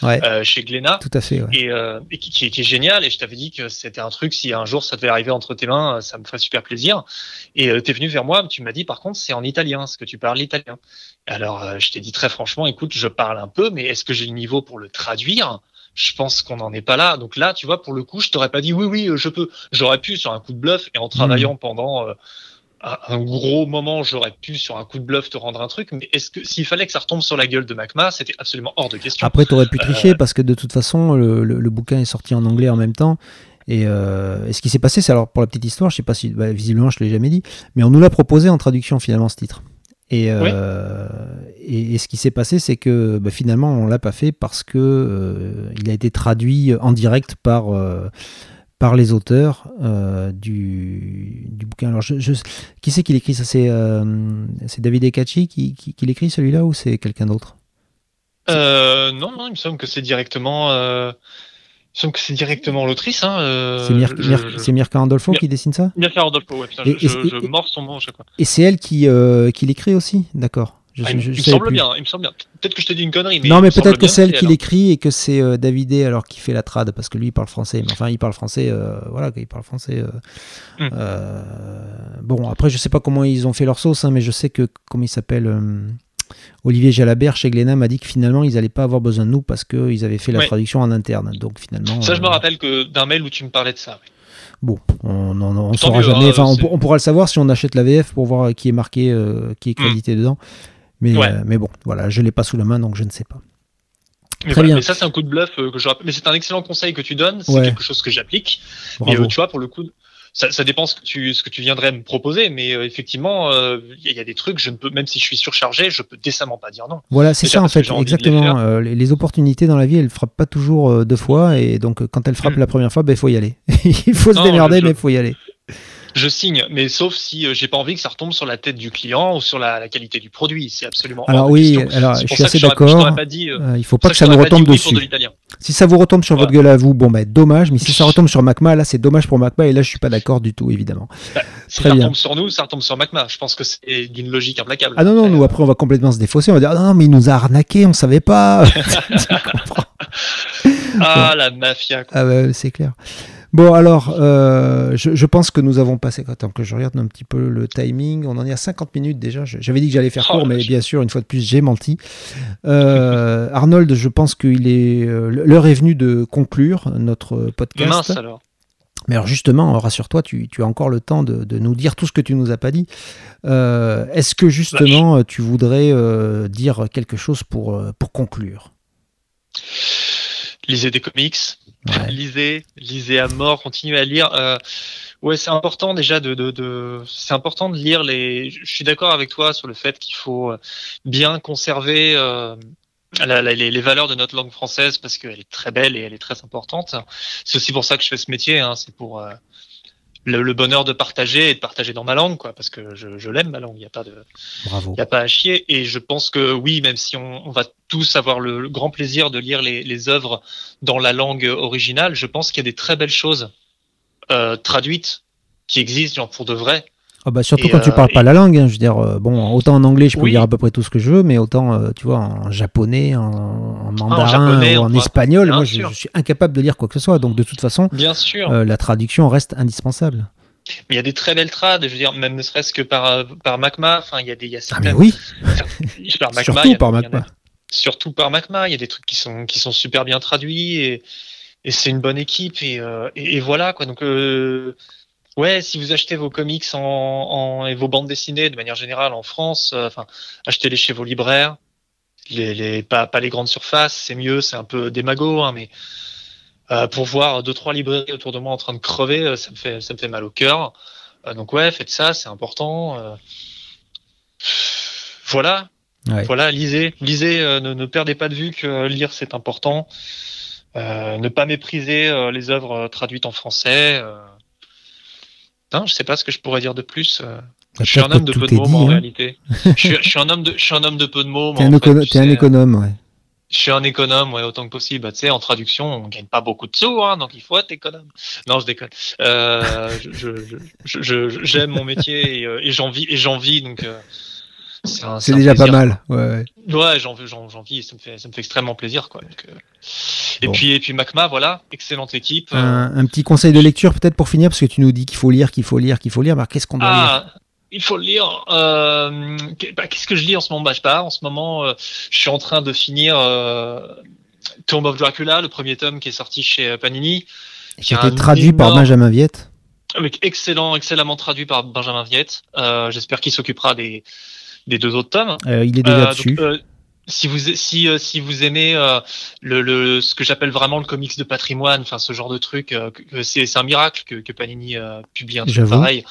euh, chez Glénat. Tout à fait. Et, euh, et qui, qui, est génial. Et je t'avais dit que c'était un truc, si un jour ça devait arriver entre tes mains, ça me ferait super plaisir. Et euh, tu es venu vers moi, tu m'as dit par contre, c'est en italien, ce que tu parles italien. Alors, euh, je t'ai dit très franchement, écoute, je parle un peu, mais est-ce que j'ai le niveau pour le traduire? Je pense qu'on n'en est pas là. Donc là, tu vois, pour le coup, je t'aurais pas dit oui, oui, je peux. J'aurais pu sur un coup de bluff et en travaillant mmh. pendant un gros moment, j'aurais pu sur un coup de bluff te rendre un truc, mais est-ce que s'il fallait que ça retombe sur la gueule de MacMa, c'était absolument hors de question. Après, tu aurais pu tricher euh, parce que de toute façon, le, bouquin est sorti en anglais en même temps. Et, ce qui s'est passé, c'est alors pour la petite histoire, je sais pas si bah, visiblement je l'ai jamais dit, mais on nous l'a proposé en traduction finalement ce titre. Et, et, ce qui s'est passé, c'est que bah, finalement on l'a pas fait parce que il a été traduit en direct par par les auteurs euh, du, du, bouquin. Alors, je, qui c'est qui l'écrit Ça, c'est euh, David Ecacci qui, qui, qui l'écrit celui-là ou c'est quelqu'un d'autre? Euh, non, non, il me semble que c'est directement. il me semble que c'est directement l'autrice. Hein, c'est Mir Mirka Andolfo qui dessine ça? Mirka Andolfo, ouais. Putain, je, je, mords son nom à chaque fois. Et c'est elle qui, qui l'écrit aussi? D'accord. Ah, il, me semble bien, il me semble bien. Peut-être que je te dis une connerie, mais non, mais peut-être que c'est elle qui l'écrit et que c'est euh, Davidé alors qui fait la trad parce que lui il parle français. Mais enfin, il parle français, euh, voilà, il parle français. Euh, hmm. euh, bon, après, je sais pas comment ils ont fait leur sauce, hein, mais je sais que comment il s'appelle. Olivier Jalabert chez Glénat m'a dit que finalement ils n'allaient pas avoir besoin de nous parce qu'ils avaient fait la traduction en interne. Donc finalement. Ça, je me rappelle que d'un mail où tu me parlais de ça. Bon, on ne saura jamais. Hein, enfin, on, pourra le savoir si on achète la VF pour voir qui est marqué, qui est hmm. crédité dedans. Mais, euh, mais bon, voilà, je ne l'ai pas sous la main, donc je ne sais pas. Mais, Très bien. mais ça, c'est un coup de bluff euh, que je Mais c'est un excellent conseil que tu donnes. C'est quelque chose que j'applique. Mais euh, tu vois, pour le coup, ça, ça, dépend ce que tu ce que tu viendrais me proposer. Mais effectivement, il y, a des trucs, je ne peux, même si je suis surchargé, je peux décemment pas dire non. Voilà, c'est ça en fait, exactement. Les, les, opportunités dans la vie, elles frappent pas toujours deux fois, et donc quand elles frappent hmm. la première fois, ben il faut y aller. il faut se démerder, mais il faut y aller je signe, mais sauf si euh, j'ai pas envie que ça retombe sur la tête du client ou sur la, qualité du produit. C'est absolument. Alors oui, alors je suis assez d'accord. Euh, euh, il faut pas que ça nous retombe dessus. si ça vous retombe sur votre gueule à vous, bon ben dommage. Mais si ça retombe sur Macma, là c'est dommage pour Macma et là je suis pas d'accord du tout évidemment. Bah, si ça retombe sur nous, ça retombe sur Macma. Je pense que c'est d'une logique implacable. Ah non non, nous après on va complètement se défausser. On va dire ah, non mais il nous a arnaqué, on savait pas. ah la mafia. Ah bah, c'est clair. Bon, alors, euh, je, pense que nous avons passé. Attends, que je regarde un petit peu le timing. On en est à 50 minutes déjà. J'avais dit que j'allais faire oh, court, mais bien sûr, une fois de plus, j'ai menti. Euh, Arnold, je pense qu'il est. Euh, l'heure est venue de conclure notre podcast. Mince alors. Mais alors justement, rassure-toi, tu, as encore le temps de, nous dire tout ce que tu nous as pas dit. Est-ce que justement, tu voudrais dire quelque chose pour, pour conclure? Lisez des comics, lisez, lisez à mort, continuez à lire. Euh, ouais, c'est important déjà de, de, de c'est important de lire les. Je suis d'accord avec toi sur le fait qu'il faut euh, bien conserver euh, la, les, les, valeurs de notre langue française parce qu'elle est très belle et elle est très importante. C'est aussi pour ça que je fais ce métier. Hein, c'est pour euh, le, bonheur de partager et de partager dans ma langue, quoi, parce que je, je l'aime ma langue. Il n'y a pas de, il y a pas à chier. Et je pense que oui, même si on, on va tous avoir le, grand plaisir de lire les, les, œuvres dans la langue originale, je pense qu'il y a des très belles choses euh, traduites qui existent, genre pour de vrai. Ah bah surtout quand tu euh, parles pas la langue, hein, je veux dire, euh, bon, autant en anglais je peux dire à peu près tout ce que je veux, mais autant, euh, tu vois, en japonais, en, mandarin ou en, espagnol, moi je, suis incapable de lire quoi que ce soit, donc de toute façon, bien sûr. la traduction reste indispensable. Mais il y a des très belles trades, je veux dire, même ne serait-ce que par, par Macma, enfin, il y a des, il y a certaines... Ah mais oui Surtout par Macma. surtout par Macma, il y a des trucs qui sont, qui sont super bien traduits et, et c'est une bonne équipe et, et, et voilà, quoi, donc... Ouais, si vous achetez vos comics en, en, et vos bandes dessinées de manière générale en France, euh, enfin, achetez-les chez vos libraires. Les, les, pas, pas les grandes surfaces, c'est mieux, c'est un peu démago, hein, mais euh, pour voir deux trois librairies autour de moi en train de crever, euh, ça me fait ça me fait mal au cœur. Euh, donc ouais, faites ça, c'est important. Euh. voilà, voilà, lisez, lisez, ne, ne, perdez pas de vue que lire c'est important. ne pas mépriser les œuvres traduites en français. Je je sais pas ce que je pourrais dire de plus. Je suis un homme de peu de mots, en hein. réalité. je, suis, un homme de, peu de mots. T'es un, es un économe, ouais. Je suis un économe, ouais, autant que possible. Bah, tu sais, en traduction, on gagne pas beaucoup de sous, hein, donc il faut être économe. Non, je déconne. Euh, j'aime mon métier et, euh, et j'en vis, et j'en vis, donc. Euh, c'est déjà pas mal. Ouais, ouais. j'en j'en vis, ça me fait, ça me fait extrêmement plaisir, quoi. Donc, euh... Et puis, et puis Macma, voilà, excellente équipe. Un, un petit conseil de lecture peut-être pour finir, parce que tu nous dis qu'il faut lire, qu'il faut lire, qu'il faut lire. Mais qu'est-ce qu'on doit ah, lire il faut le lire. Euh, bah, Qu'est-ce que je lis en ce moment? Bah, Je sais pas. En ce moment, euh, je suis en train de finir euh, Tomb of Dracula, le premier tome qui est sorti chez euh, Panini. Qui a été traduit par Benjamin Viette. Avec excellent, excellemment traduit par Benjamin Viette. Euh, J'espère qu'il s'occupera des, des deux autres tomes. Euh, il est déjà dessus. si vous si si vous aimez le, le ce que j'appelle vraiment le comics de patrimoine, enfin ce genre de truc, c'est c'est un miracle que, que Panini publie un truc pareil.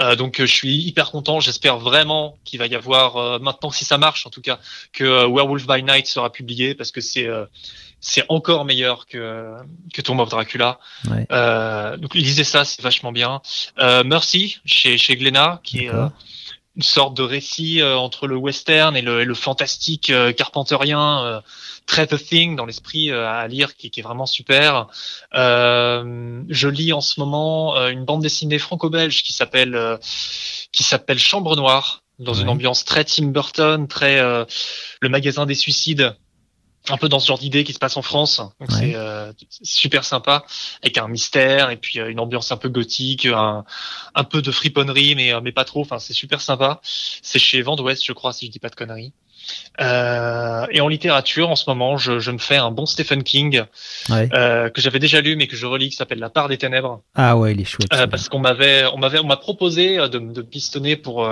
Euh, donc euh, je suis hyper content. J'espère vraiment qu'il va y avoir euh, maintenant, si ça marche en tout cas, que Werewolf by Night sera publié parce que c'est c'est encore meilleur que que Tomb of Dracula. Ouais. donc lisez ça, c'est vachement bien. Mercy chez chez Glénat, qui est une sorte de récit entre le western et le, le fantastique carpenterien très The Thing dans l'esprit euh, à lire qui, qui, est vraiment super. Euh, je lis en ce moment euh, une bande dessinée franco-belge qui s'appelle qui s'appelle Chambre Noire dans une ambiance très Tim Burton, très le magasin des suicides un peu dans ce genre d'idée qui se passe en France. Donc c'est super sympa, avec un mystère et puis une ambiance un peu gothique, un, un peu de friponnerie, mais mais pas trop. Enfin, c'est super sympa. C'est chez Vent d'Ouest, je crois, si je dis pas de conneries. Euh, et en littérature, en ce moment, je, je me fais un bon Stephen King euh, que j'avais déjà lu, mais que je relis, qui s'appelle La part des ténèbres. Ah ouais, il est chouette. Euh, parce qu'on m'avait, on m'avait, on m'a proposé de, de pistonner pour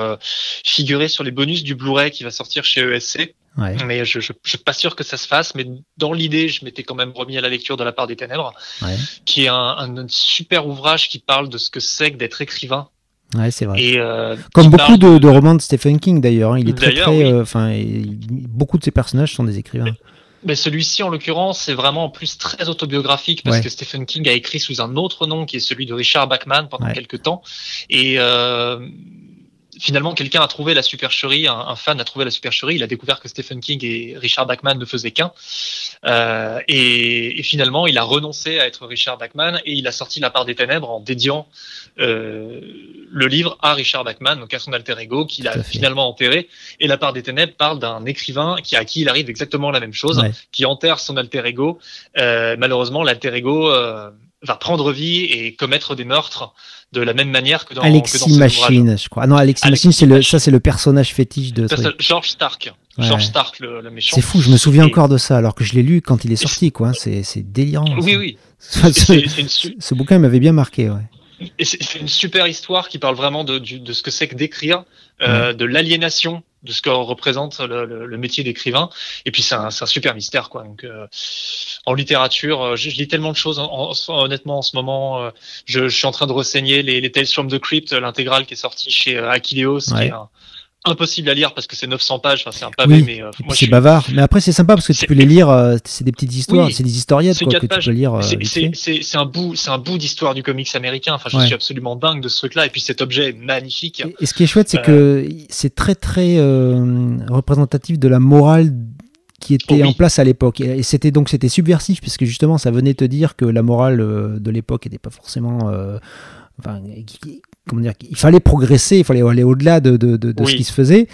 figurer sur les bonus du Blu-ray qui va sortir chez ESC. Ouais. Mais je, je, je, suis pas sûr que ça se fasse. Mais dans l'idée, je m'étais quand même remis à la lecture de La part des ténèbres, ouais. qui est un, un, super ouvrage qui parle de ce que c'est que d'être écrivain Ouais, c'est vrai. Et, euh, Comme beaucoup de, de, romans de Stephen King d'ailleurs, hein. il est très très, euh, enfin, beaucoup de ses personnages sont des écrivains. Mais, celui-ci, en l'occurrence, c'est vraiment en plus très autobiographique parce que Stephen King a écrit sous un autre nom qui est celui de Richard Bachman pendant quelques temps. Et euh, finalement, quelqu'un a trouvé la supercherie, un, un, fan a trouvé la supercherie, il a découvert que Stephen King et Richard Bachman ne faisaient qu'un. Euh, et, et, finalement, il a renoncé à être Richard Bachman et il a sorti La part des ténèbres en dédiant euh, le livre à Richard Bachman, donc à son alter ego, qu'il a finalement enterré. Et La part des ténèbres parle d'un écrivain qui à qui il arrive exactement la même chose, qui enterre son alter ego. Euh, malheureusement, l'alter ego euh, va prendre vie et commettre des meurtres de la même manière que dans Alexis que dans Machine, je crois. Ah non, Alexis, Machine, c'est le, ça c'est le personnage fétiche de. George Stark. George Stark, le, le méchant. C'est fou, je me souviens encore de ça, alors que je l'ai lu quand il est sorti, quoi. C'est, c'est délirant. Oui, oui. ce, une... ce, bouquin m'avait bien marqué, ouais. Et c'est une super histoire qui parle vraiment de, de ce que c'est que d'écrire, euh, de l'aliénation de ce que représente le, le, le métier d'écrivain. Et puis c'est un, un, super mystère, quoi. Donc euh, en littérature, euh, je, je, lis tellement de choses. En, en, honnêtement, en ce moment, euh, je, je, suis en train de renseigner les, les Tales from the Crypt, l'intégrale qui est sortie chez Aquileos, ouais. qui est un, impossible à lire parce que c'est 900 pages, enfin, c'est un pavé, oui, mais euh, moi c'est bavard. Mais après c'est sympa parce que tu peux les lire, euh, c'est des petites histoires, oui, c'est des historiettes quoi, que pages. tu peux lire. Euh, c'est un bout, c'est un bout d'histoire du comics américain. Enfin, je ouais. suis absolument dingue de ce truc-là. Et puis cet objet est magnifique. Et, et ce qui est chouette, c'est que c'est très très représentatif de la morale qui était oh, oui. en place à l'époque. Et c'était donc c'était subversif puisque justement ça venait te dire que la morale de l'époque n'était pas forcément euh, enfin, comment dire, il fallait progresser, il fallait aller au-delà de, de, de, de oui. ce qui se faisait.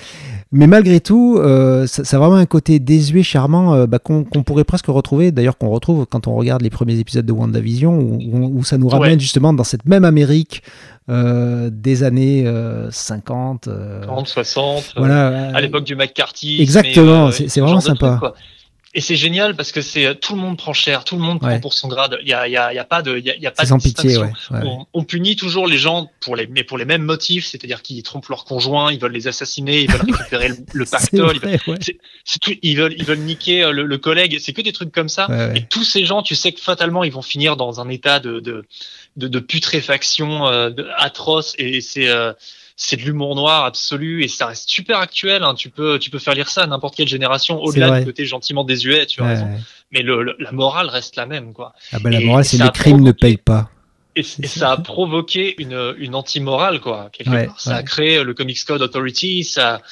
Mais malgré tout, euh, ça, ça, a vraiment un côté désuet, charmant, euh, bah, qu'on qu pourrait presque retrouver, d'ailleurs qu'on retrouve quand on regarde les premiers épisodes de WandaVision, où, où, où ça nous ramène ouais. justement dans cette même Amérique euh, des années 50. 30, 60, voilà, à l'époque du McCarthy. Exactement, c'est vraiment sympa. Truc, et c'est génial parce que c'est tout le monde prend cher, tout le monde ouais. prend pour son grade. Il y a, y a, y a pas de, il y a, y a pas de pitié. Ouais. Ouais. On, on, punit toujours les gens pour les, mais pour les mêmes motifs, c'est-à-dire qu'ils trompent leur conjoint, ils veulent les assassiner, ils veulent récupérer le, le pactole, vrai, ils, veulent, tout, ils veulent, ils veulent niquer euh, le, le collègue. C'est que des trucs comme ça. Et tous ces gens, tu sais que fatalement, ils vont finir dans un état de, de, de, de putréfaction euh, de, atroce. Et c'est euh, c'est de l'humour noir absolu et ça reste super actuel. Hein. Tu peux, tu peux faire lire ça à n'importe quelle génération, au-delà du côté gentiment désuet, tu as ouais, raison. Ouais. Mais le, le, la morale reste la même, quoi. Ah bah, la morale, c'est les crimes provoqué, ne payent pas. Et, et ça a provoqué une, une anti-morale, quoi. Ouais, ça a créé le Comics Code Authority. Ça,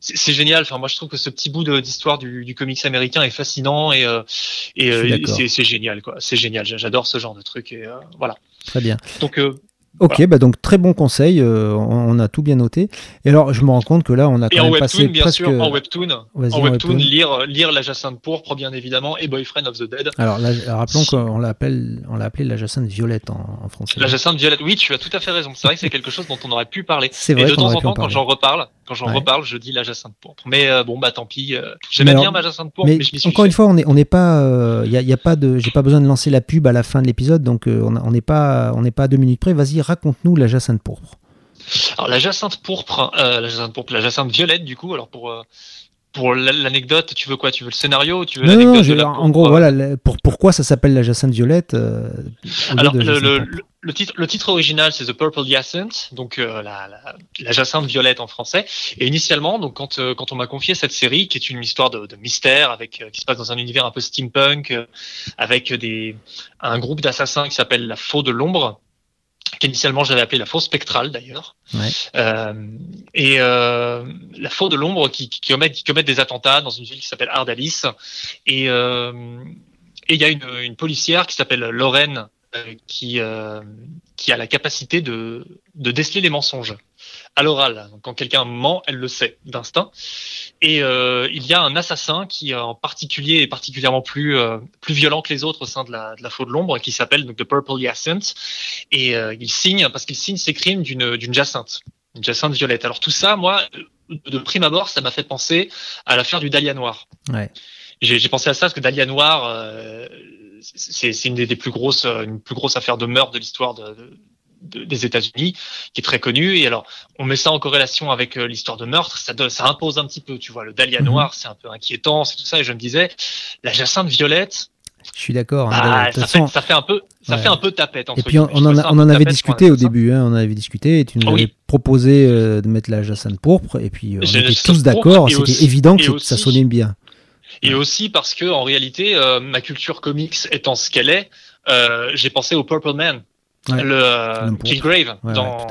c'est génial. Enfin, moi, je trouve que ce petit bout d'histoire du, du, comics américain est fascinant et, euh, et, euh, c'est génial, quoi. C'est génial. J'adore ce genre de truc et euh, voilà. Très bien. Donc euh, Ok, voilà. bah donc très bon conseil, euh, on, a tout bien noté. Et alors, je me rends compte que là, on a quand et même webtoon, passé bien presque... sûr, en webtoon, en webtoon, webtoon, lire, lire La Jacinthe pourpre, bien évidemment, et Boyfriend of the Dead. Alors, là, rappelons qu'on l'a appelé La Jacinthe violette en, en, français. La Jacinthe violette, oui, tu as tout à fait raison. C'est vrai que c'est quelque chose dont on aurait pu parler. C'est vrai. Et de temps en temps, quand j'en reparle, quand j'en ouais. reparle, je dis La Jacinthe pourpre. Mais euh, bon, bah tant pis. Euh, J'aimais bien ma Jacinthe pourpre, mais, mais je m'y suis Encore fait. une fois, on n'est on est pas, il euh, y, y, a pas de, j'ai pas besoin de lancer la pub à la fin de l'épisode, donc on n'est pas, on n'est pas à deux minutes près. Vas-y, raconte-nous La Jacinthe pourpre. Alors la jacinthe pourpre, euh, la jacinthe pourpre, la jacinthe violette du coup. Alors pour euh, pour l'anecdote, tu veux quoi? Tu veux le scénario tu veux en gros, voilà, pour, pourquoi ça s'appelle la jacinthe violette euh, Alors, le, le, titre, le titre original, c'est The Purple Jacinthe, donc euh, la, la, la, jacinthe violette en français. Et initialement, donc quand, euh, quand on m'a confié cette série, qui est une histoire de, de mystère, avec qui se passe dans un univers un peu steampunk, avec des, un groupe d'assassins qui s'appelle la Faux de l'ombre, qu'initialement j'avais appelé la faux spectrale d'ailleurs. Ouais. Euh, et euh, la faux de l'ombre qui, qui, commettent, qui commettent des attentats dans une ville qui s'appelle Ardalis. Et euh, il y a une, une policière qui s'appelle Lorraine qui, euh, qui a la capacité de, de déceler les mensonges à l'oral. Quand quelqu'un ment, elle le sait d'instinct. Et euh, il y a un assassin qui, en particulier, est particulièrement plus euh, plus violent que les autres au sein de la, de la faute de l'ombre, qui s'appelle The Purple Jacinthe. Et euh, il signe parce qu'il signe ses crimes d'une d'une jacinthe, une jacinthe violette. Alors tout ça, moi, de prime abord, ça m'a fait penser à l'affaire du Dahlia noir. Ouais. J'ai pensé à ça parce que Dahlia noir, euh, c'est une des, des, plus grosses, une plus grosse affaire de meurtre de l'histoire de, des États-Unis, qui est très connu. Et alors, on met ça en corrélation avec euh, l'histoire de meurtre, ça, ça impose un petit peu. Tu vois, le Dahlia mhm. noir, c'est un peu inquiétant, c'est tout ça. Et je me disais, la Jacinthe violette. Je suis d'accord. Hein, bah, ça, fait, ça, fait, un peu, ça fait un peu tapette. et puis on, on, en, on en avait discuté au début, hein, on en avait discuté, et tu nous avais proposé euh, de mettre la Jacinthe pourpre, et puis euh, on était tous d'accord, c'était évident que ça sonnait bien. Et aussi parce que en réalité, ma culture comics étant ce qu'elle est, j'ai pensé au Purple Man le euh, Killgrave dans,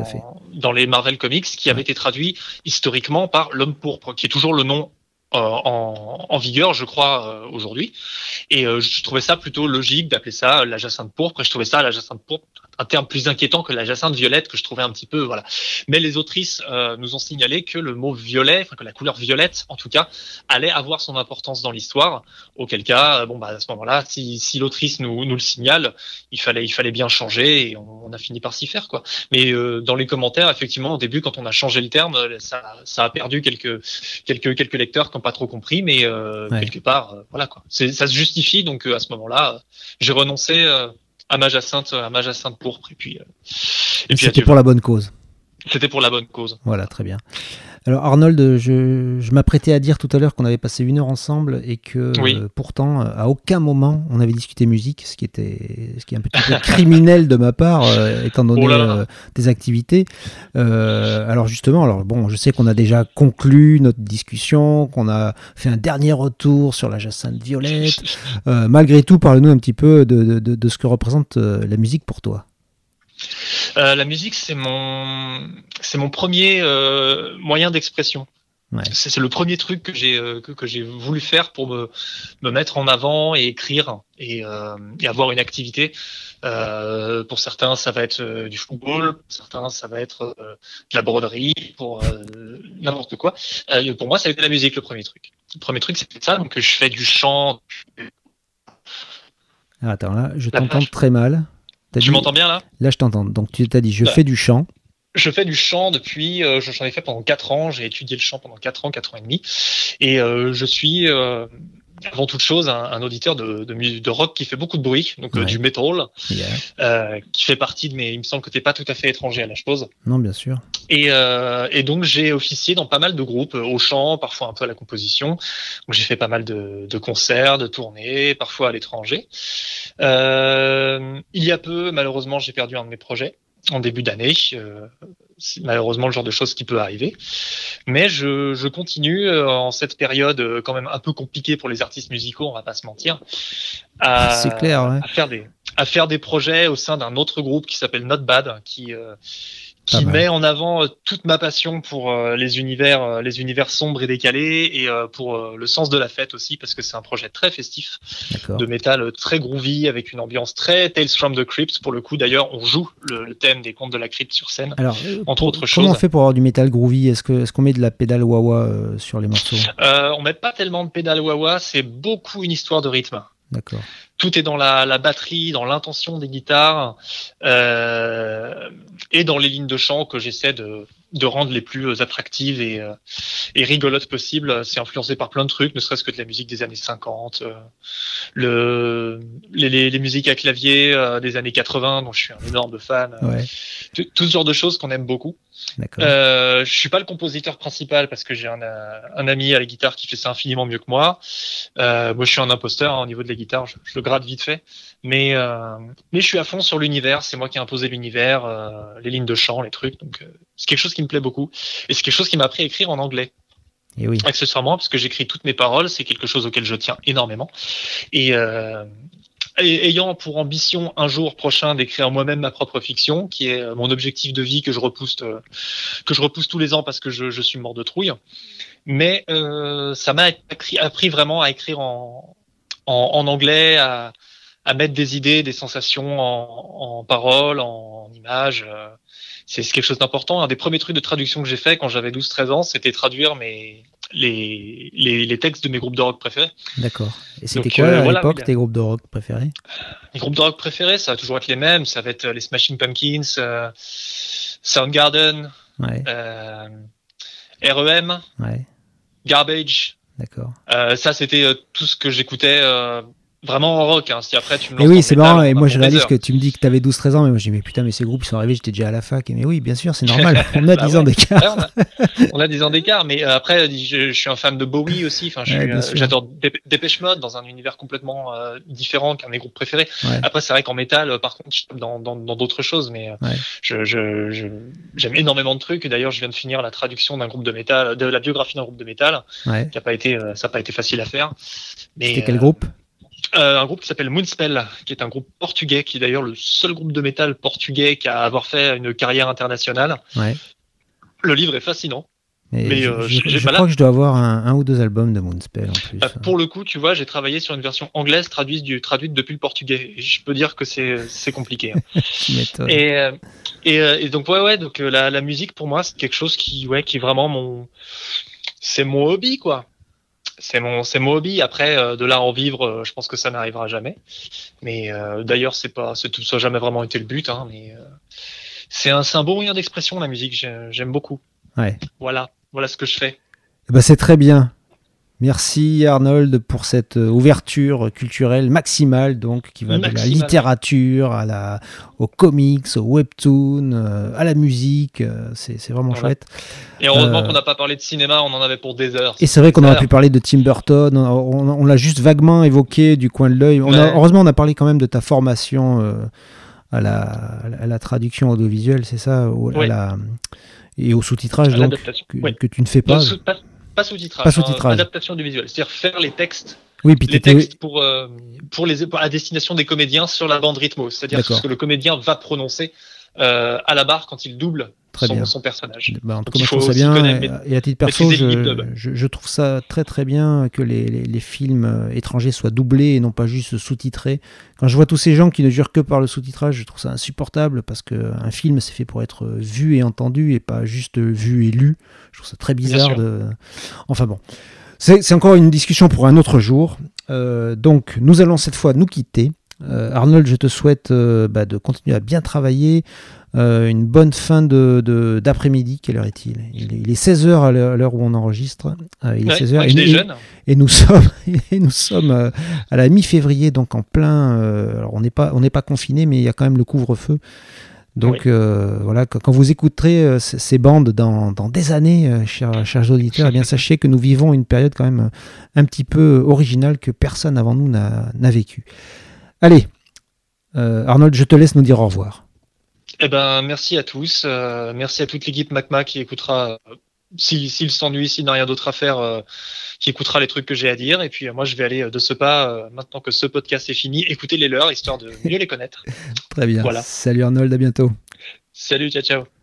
dans les Marvel Comics, qui avait été traduit historiquement par l'homme pourpre, qui est toujours le nom euh, en, en, vigueur, je crois, euh, aujourd'hui. Et je trouvais ça plutôt logique d'appeler ça la jacinthe pourpre. Et je trouvais ça la jacinthe pourpre un terme plus inquiétant que la jacinthe violette que je trouvais un petit peu voilà. Mais les autrices euh, nous ont signalé que le mot violet, enfin que la couleur violette en tout cas, allait avoir son importance dans l'histoire. Auquel cas, euh, bon bah à ce moment-là, si, si l'autrice nous, nous le signale, il fallait il fallait bien changer et on, a fini par s'y faire quoi. Mais euh, dans les commentaires, effectivement, au début quand on a changé le terme, ça, ça a perdu quelques quelques quelques lecteurs pas trop compris, mais quelque part voilà quoi. Ça se justifie donc à ce moment-là, j'ai renoncé à ma Jacinthe, à ma Jacinthe pourpre. Et puis, euh, et puis c'était pour la bonne cause. C'était pour la bonne cause. Voilà, très bien. Alors Arnold, je, je m'apprêtais à dire tout à l'heure qu'on avait passé une heure ensemble et que euh, pourtant à aucun moment on avait discuté musique, ce qui était ce qui est un petit peu criminel de ma part euh, étant donné oh euh, des activités. alors justement, alors bon, je sais qu'on a déjà conclu notre discussion, qu'on a fait un dernier retour sur la Jacinthe Violette. malgré tout, parle-nous un petit peu de, de, de ce que représente la musique pour toi. Euh, la musique, c'est mon, c'est mon premier euh, moyen d'expression. Ouais. C'est le premier truc que j'ai euh, que, que j'ai voulu faire pour me, me mettre en avant et écrire et, euh, et avoir une activité. Euh, pour certains, ça va être du football, pour certains, ça va être de la broderie, pour n'importe quoi. pour moi, ça a été la musique le premier truc. Le premier truc, c'était ça. Donc, je fais du chant. Attends, là, je t'entends très mal. Tu m'entends bien là? Là, je t'entends. Donc, tu t'as dit, je bah, fais du chant. Je fais du chant depuis, euh, j'en ai fait pendant 4 ans, j'ai étudié le chant pendant 4 ans, 4 ans et demi. Et euh, je suis euh, avant toute chose un, auditeur de, de, de, rock qui fait beaucoup de bruit, donc euh, du metal, euh, qui fait partie de mes. Il me semble que t'es pas tout à fait étranger à la chose. Non, bien sûr. Et, euh, et donc j'ai officié dans pas mal de groupes, au chant, parfois un peu à la composition. Donc j'ai fait pas mal de, de concerts, de tournées, parfois à l'étranger. il y a peu, malheureusement, j'ai perdu un de mes projets en début d'année. Euh, malheureusement le genre de choses qui peut arriver. Mais je, je continue euh, en cette période euh, quand même un peu compliquée pour les artistes musicaux, on va pas se mentir, à, clair, à faire des à faire des projets au sein d'un autre groupe qui s'appelle Not Bad, qui qui met en avant euh, toute ma passion pour euh, les univers, euh, les univers sombres et décalés, et pour le sens de la fête aussi, parce que c'est un projet très festif, de métal très groovy, avec une ambiance très Tales from the Crypt. Pour le coup, d'ailleurs, on joue le, thème des contes de la crypte sur scène, Alors, entre autres choses. Comment on fait pour avoir du métal groovy? Est-ce que est-ce qu'on met de la pédale wah-wah sur les morceaux? Euh, On met pas tellement de pédale wah-wah, c'est beaucoup une histoire de rythme. D'accord. Tout est dans la, batterie, dans l'intention des guitares euh, et dans les lignes de chant que j'essaie de de rendre les plus attractives et, et rigolotes possibles. C'est influencé par plein de trucs, ne serait-ce que de la musique des années 50, le, les, les, musiques à clavier des années 80, dont je suis un énorme fan. Ouais. Tout, ce genre de choses qu'on aime beaucoup. Euh, je suis pas le compositeur principal parce que j'ai un, un, ami à la guitare qui fait ça infiniment mieux que moi. Euh, moi, je suis un imposteur hein, au niveau de la guitare, je, je, le grade vite fait. Mais euh, mais je suis à fond sur l'univers. C'est moi qui ai imposé l'univers, euh, les lignes de chant, les trucs. Donc euh, c'est quelque chose qui me plaît beaucoup et c'est quelque chose qui m'a appris à écrire en anglais. Et oui. Accessoirement, parce que j'écris toutes mes paroles, c'est quelque chose auquel je tiens énormément. Et, euh, ayant pour ambition un jour prochain d'écrire moi-même ma propre fiction, qui est euh, mon objectif de vie que je repousse, euh, que je repousse tous les ans parce que je, je suis mort de trouille. Mais euh, ça m'a appris, appris, vraiment à écrire en, en, en anglais, à, à, mettre des idées, des sensations en, en paroles, en, en images. Euh, c'est quelque chose d'important. Un des premiers trucs de traduction que j'ai fait quand j'avais 12-13 ans, c'était traduire mes, les, les, les, textes de mes groupes de rock préférés. D'accord. Et c'était quoi euh, à l'époque tes groupes de rock préférés? Les groupes de rock préférés, ça va toujours être les mêmes. Ça va être euh, les Smashing Pumpkins, euh, Soundgarden, ouais. euh, REM, ouais. Garbage. D'accord. Euh, ça, c'était tout ce que j'écoutais euh, vraiment en rock. Hein. Si après tu me Et oui, c'est marrant. Et moi, je réalise que tu me dis que tu avais 12-13 ans, mais moi, je dis, mais putain, mais ces groupes, ils sont arrivés, j'étais déjà à la fac. Et mais oui, bien sûr, c'est normal. On a bah 10 ouais. ans d'écart. Ouais, on, a, 10 ans d'écart, mais euh, après, je, je, suis un fan de Bowie aussi. Enfin, ouais, euh, j'adore Dépêche Mode dans un univers complètement euh, différent qu'un de mes groupes préférés. Après, c'est vrai qu'en métal, par contre, je dans d'autres dans, choses, mais je, je, j'aime énormément de trucs. D'ailleurs, je viens de finir la traduction d'un groupe de métal, de la biographie d'un groupe de métal, qui a pas été, ça n'a pas été facile à faire. C'était quel groupe? Euh, un groupe qui s'appelle Moonspell, qui est un groupe portugais, qui est d'ailleurs le seul groupe de métal portugais qui a avoir fait une carrière internationale. Ouais. Le livre est fascinant. Mais, mais je, euh, je, je crois que je dois avoir un, un, ou deux albums de Moonspell en plus. Euh, pour le coup, tu vois, j'ai travaillé sur une version anglaise traduite, du, traduite depuis le portugais. Et je peux dire que c'est compliqué. Hein. et, euh, et, et, donc ouais ouais donc la, la musique pour moi c'est quelque chose qui ouais qui est vraiment mon c'est mon hobby quoi c'est mon c'est mon hobby. Après, euh, de là à en vivre, euh, je pense que ça n'arrivera jamais. Mais euh, d'ailleurs, c'est pas c'est tout ça jamais vraiment été le but. Hein, mais euh, c'est un c'est un bon moyen d'expression la musique. J'aime beaucoup. Ouais. Voilà, voilà ce que je fais. Eh ben c'est très bien. Merci Arnold pour cette euh, ouverture culturelle maximale, donc qui va maximale. de la littérature à la, aux comics, aux webtoons, euh, à la musique. Euh, c'est vraiment voilà. chouette. Et heureusement euh, qu'on n'a pas parlé de cinéma, on en avait pour des heures. Et c'est vrai qu'on aurait pu parler de Tim Burton. On, on, on l'a juste vaguement évoqué du coin de l'œil. Ouais. Heureusement, on a parlé quand même de ta formation à, la, à, la, traduction audiovisuelle, c'est ça, à la, et au sous-titrage donc que, tu ne fais pas. pas pas sous-titrage, pas sous-titrage. Hein, adaptation du visuel, c'est-à-dire faire les textes, oui, puis les textes pour euh, pour les pour, à destination des comédiens sur la bande rythmo, c'est-à-dire ce que le comédien va prononcer euh, à la barre quand il double très son, bien. son personnage. Bah, en tout cas, je trouve ça bien. Connaître, et, à titre perso, je, je, je, trouve ça très très bien que les, les, les, films euh, étrangers soient doublés et non pas juste sous-titrés. Quand je vois tous ces gens qui ne jurent que par le sous-titrage, je trouve ça insupportable parce qu'un film, c'est fait pour être vu et entendu et pas juste vu et lu. Je trouve ça très bizarre. De... Enfin bon. C'est encore une discussion pour un autre jour. Euh, donc, nous allons cette fois nous quitter. Euh, Arnold, je te souhaite euh, bah, de continuer à bien travailler. Euh, une bonne fin d'après-midi. Quelle heure est-il? Il, il, est 16h à l'heure où on enregistre. Il est ouais, 16h. Et, et, et, nous sommes, et nous sommes à la mi-février, donc en plein. alors on n'est pas, on n'est pas confiné, mais il y a quand même le couvre-feu. Donc oui. voilà, quand vous écouterez ces bandes dans, dans des années, chers, chers auditeurs, eh bien sachez que nous vivons une période quand même un petit peu originale que personne avant nous n'a vécu. Allez, euh, Arnold, je te laisse nous dire au revoir. Eh ben, merci à tous. Euh, merci à toute l'équipe MacMa qui écoutera, s'il si, si s'ennuie, s'il n'a rien d'autre à faire, euh, qui écoutera les trucs que j'ai à dire. Et puis, euh, moi, je vais aller de ce pas, maintenant que ce podcast est fini, écouter les leurs, histoire de mieux les connaître. Très bien. Voilà. Salut Arnold, à bientôt. Salut, ciao, ciao.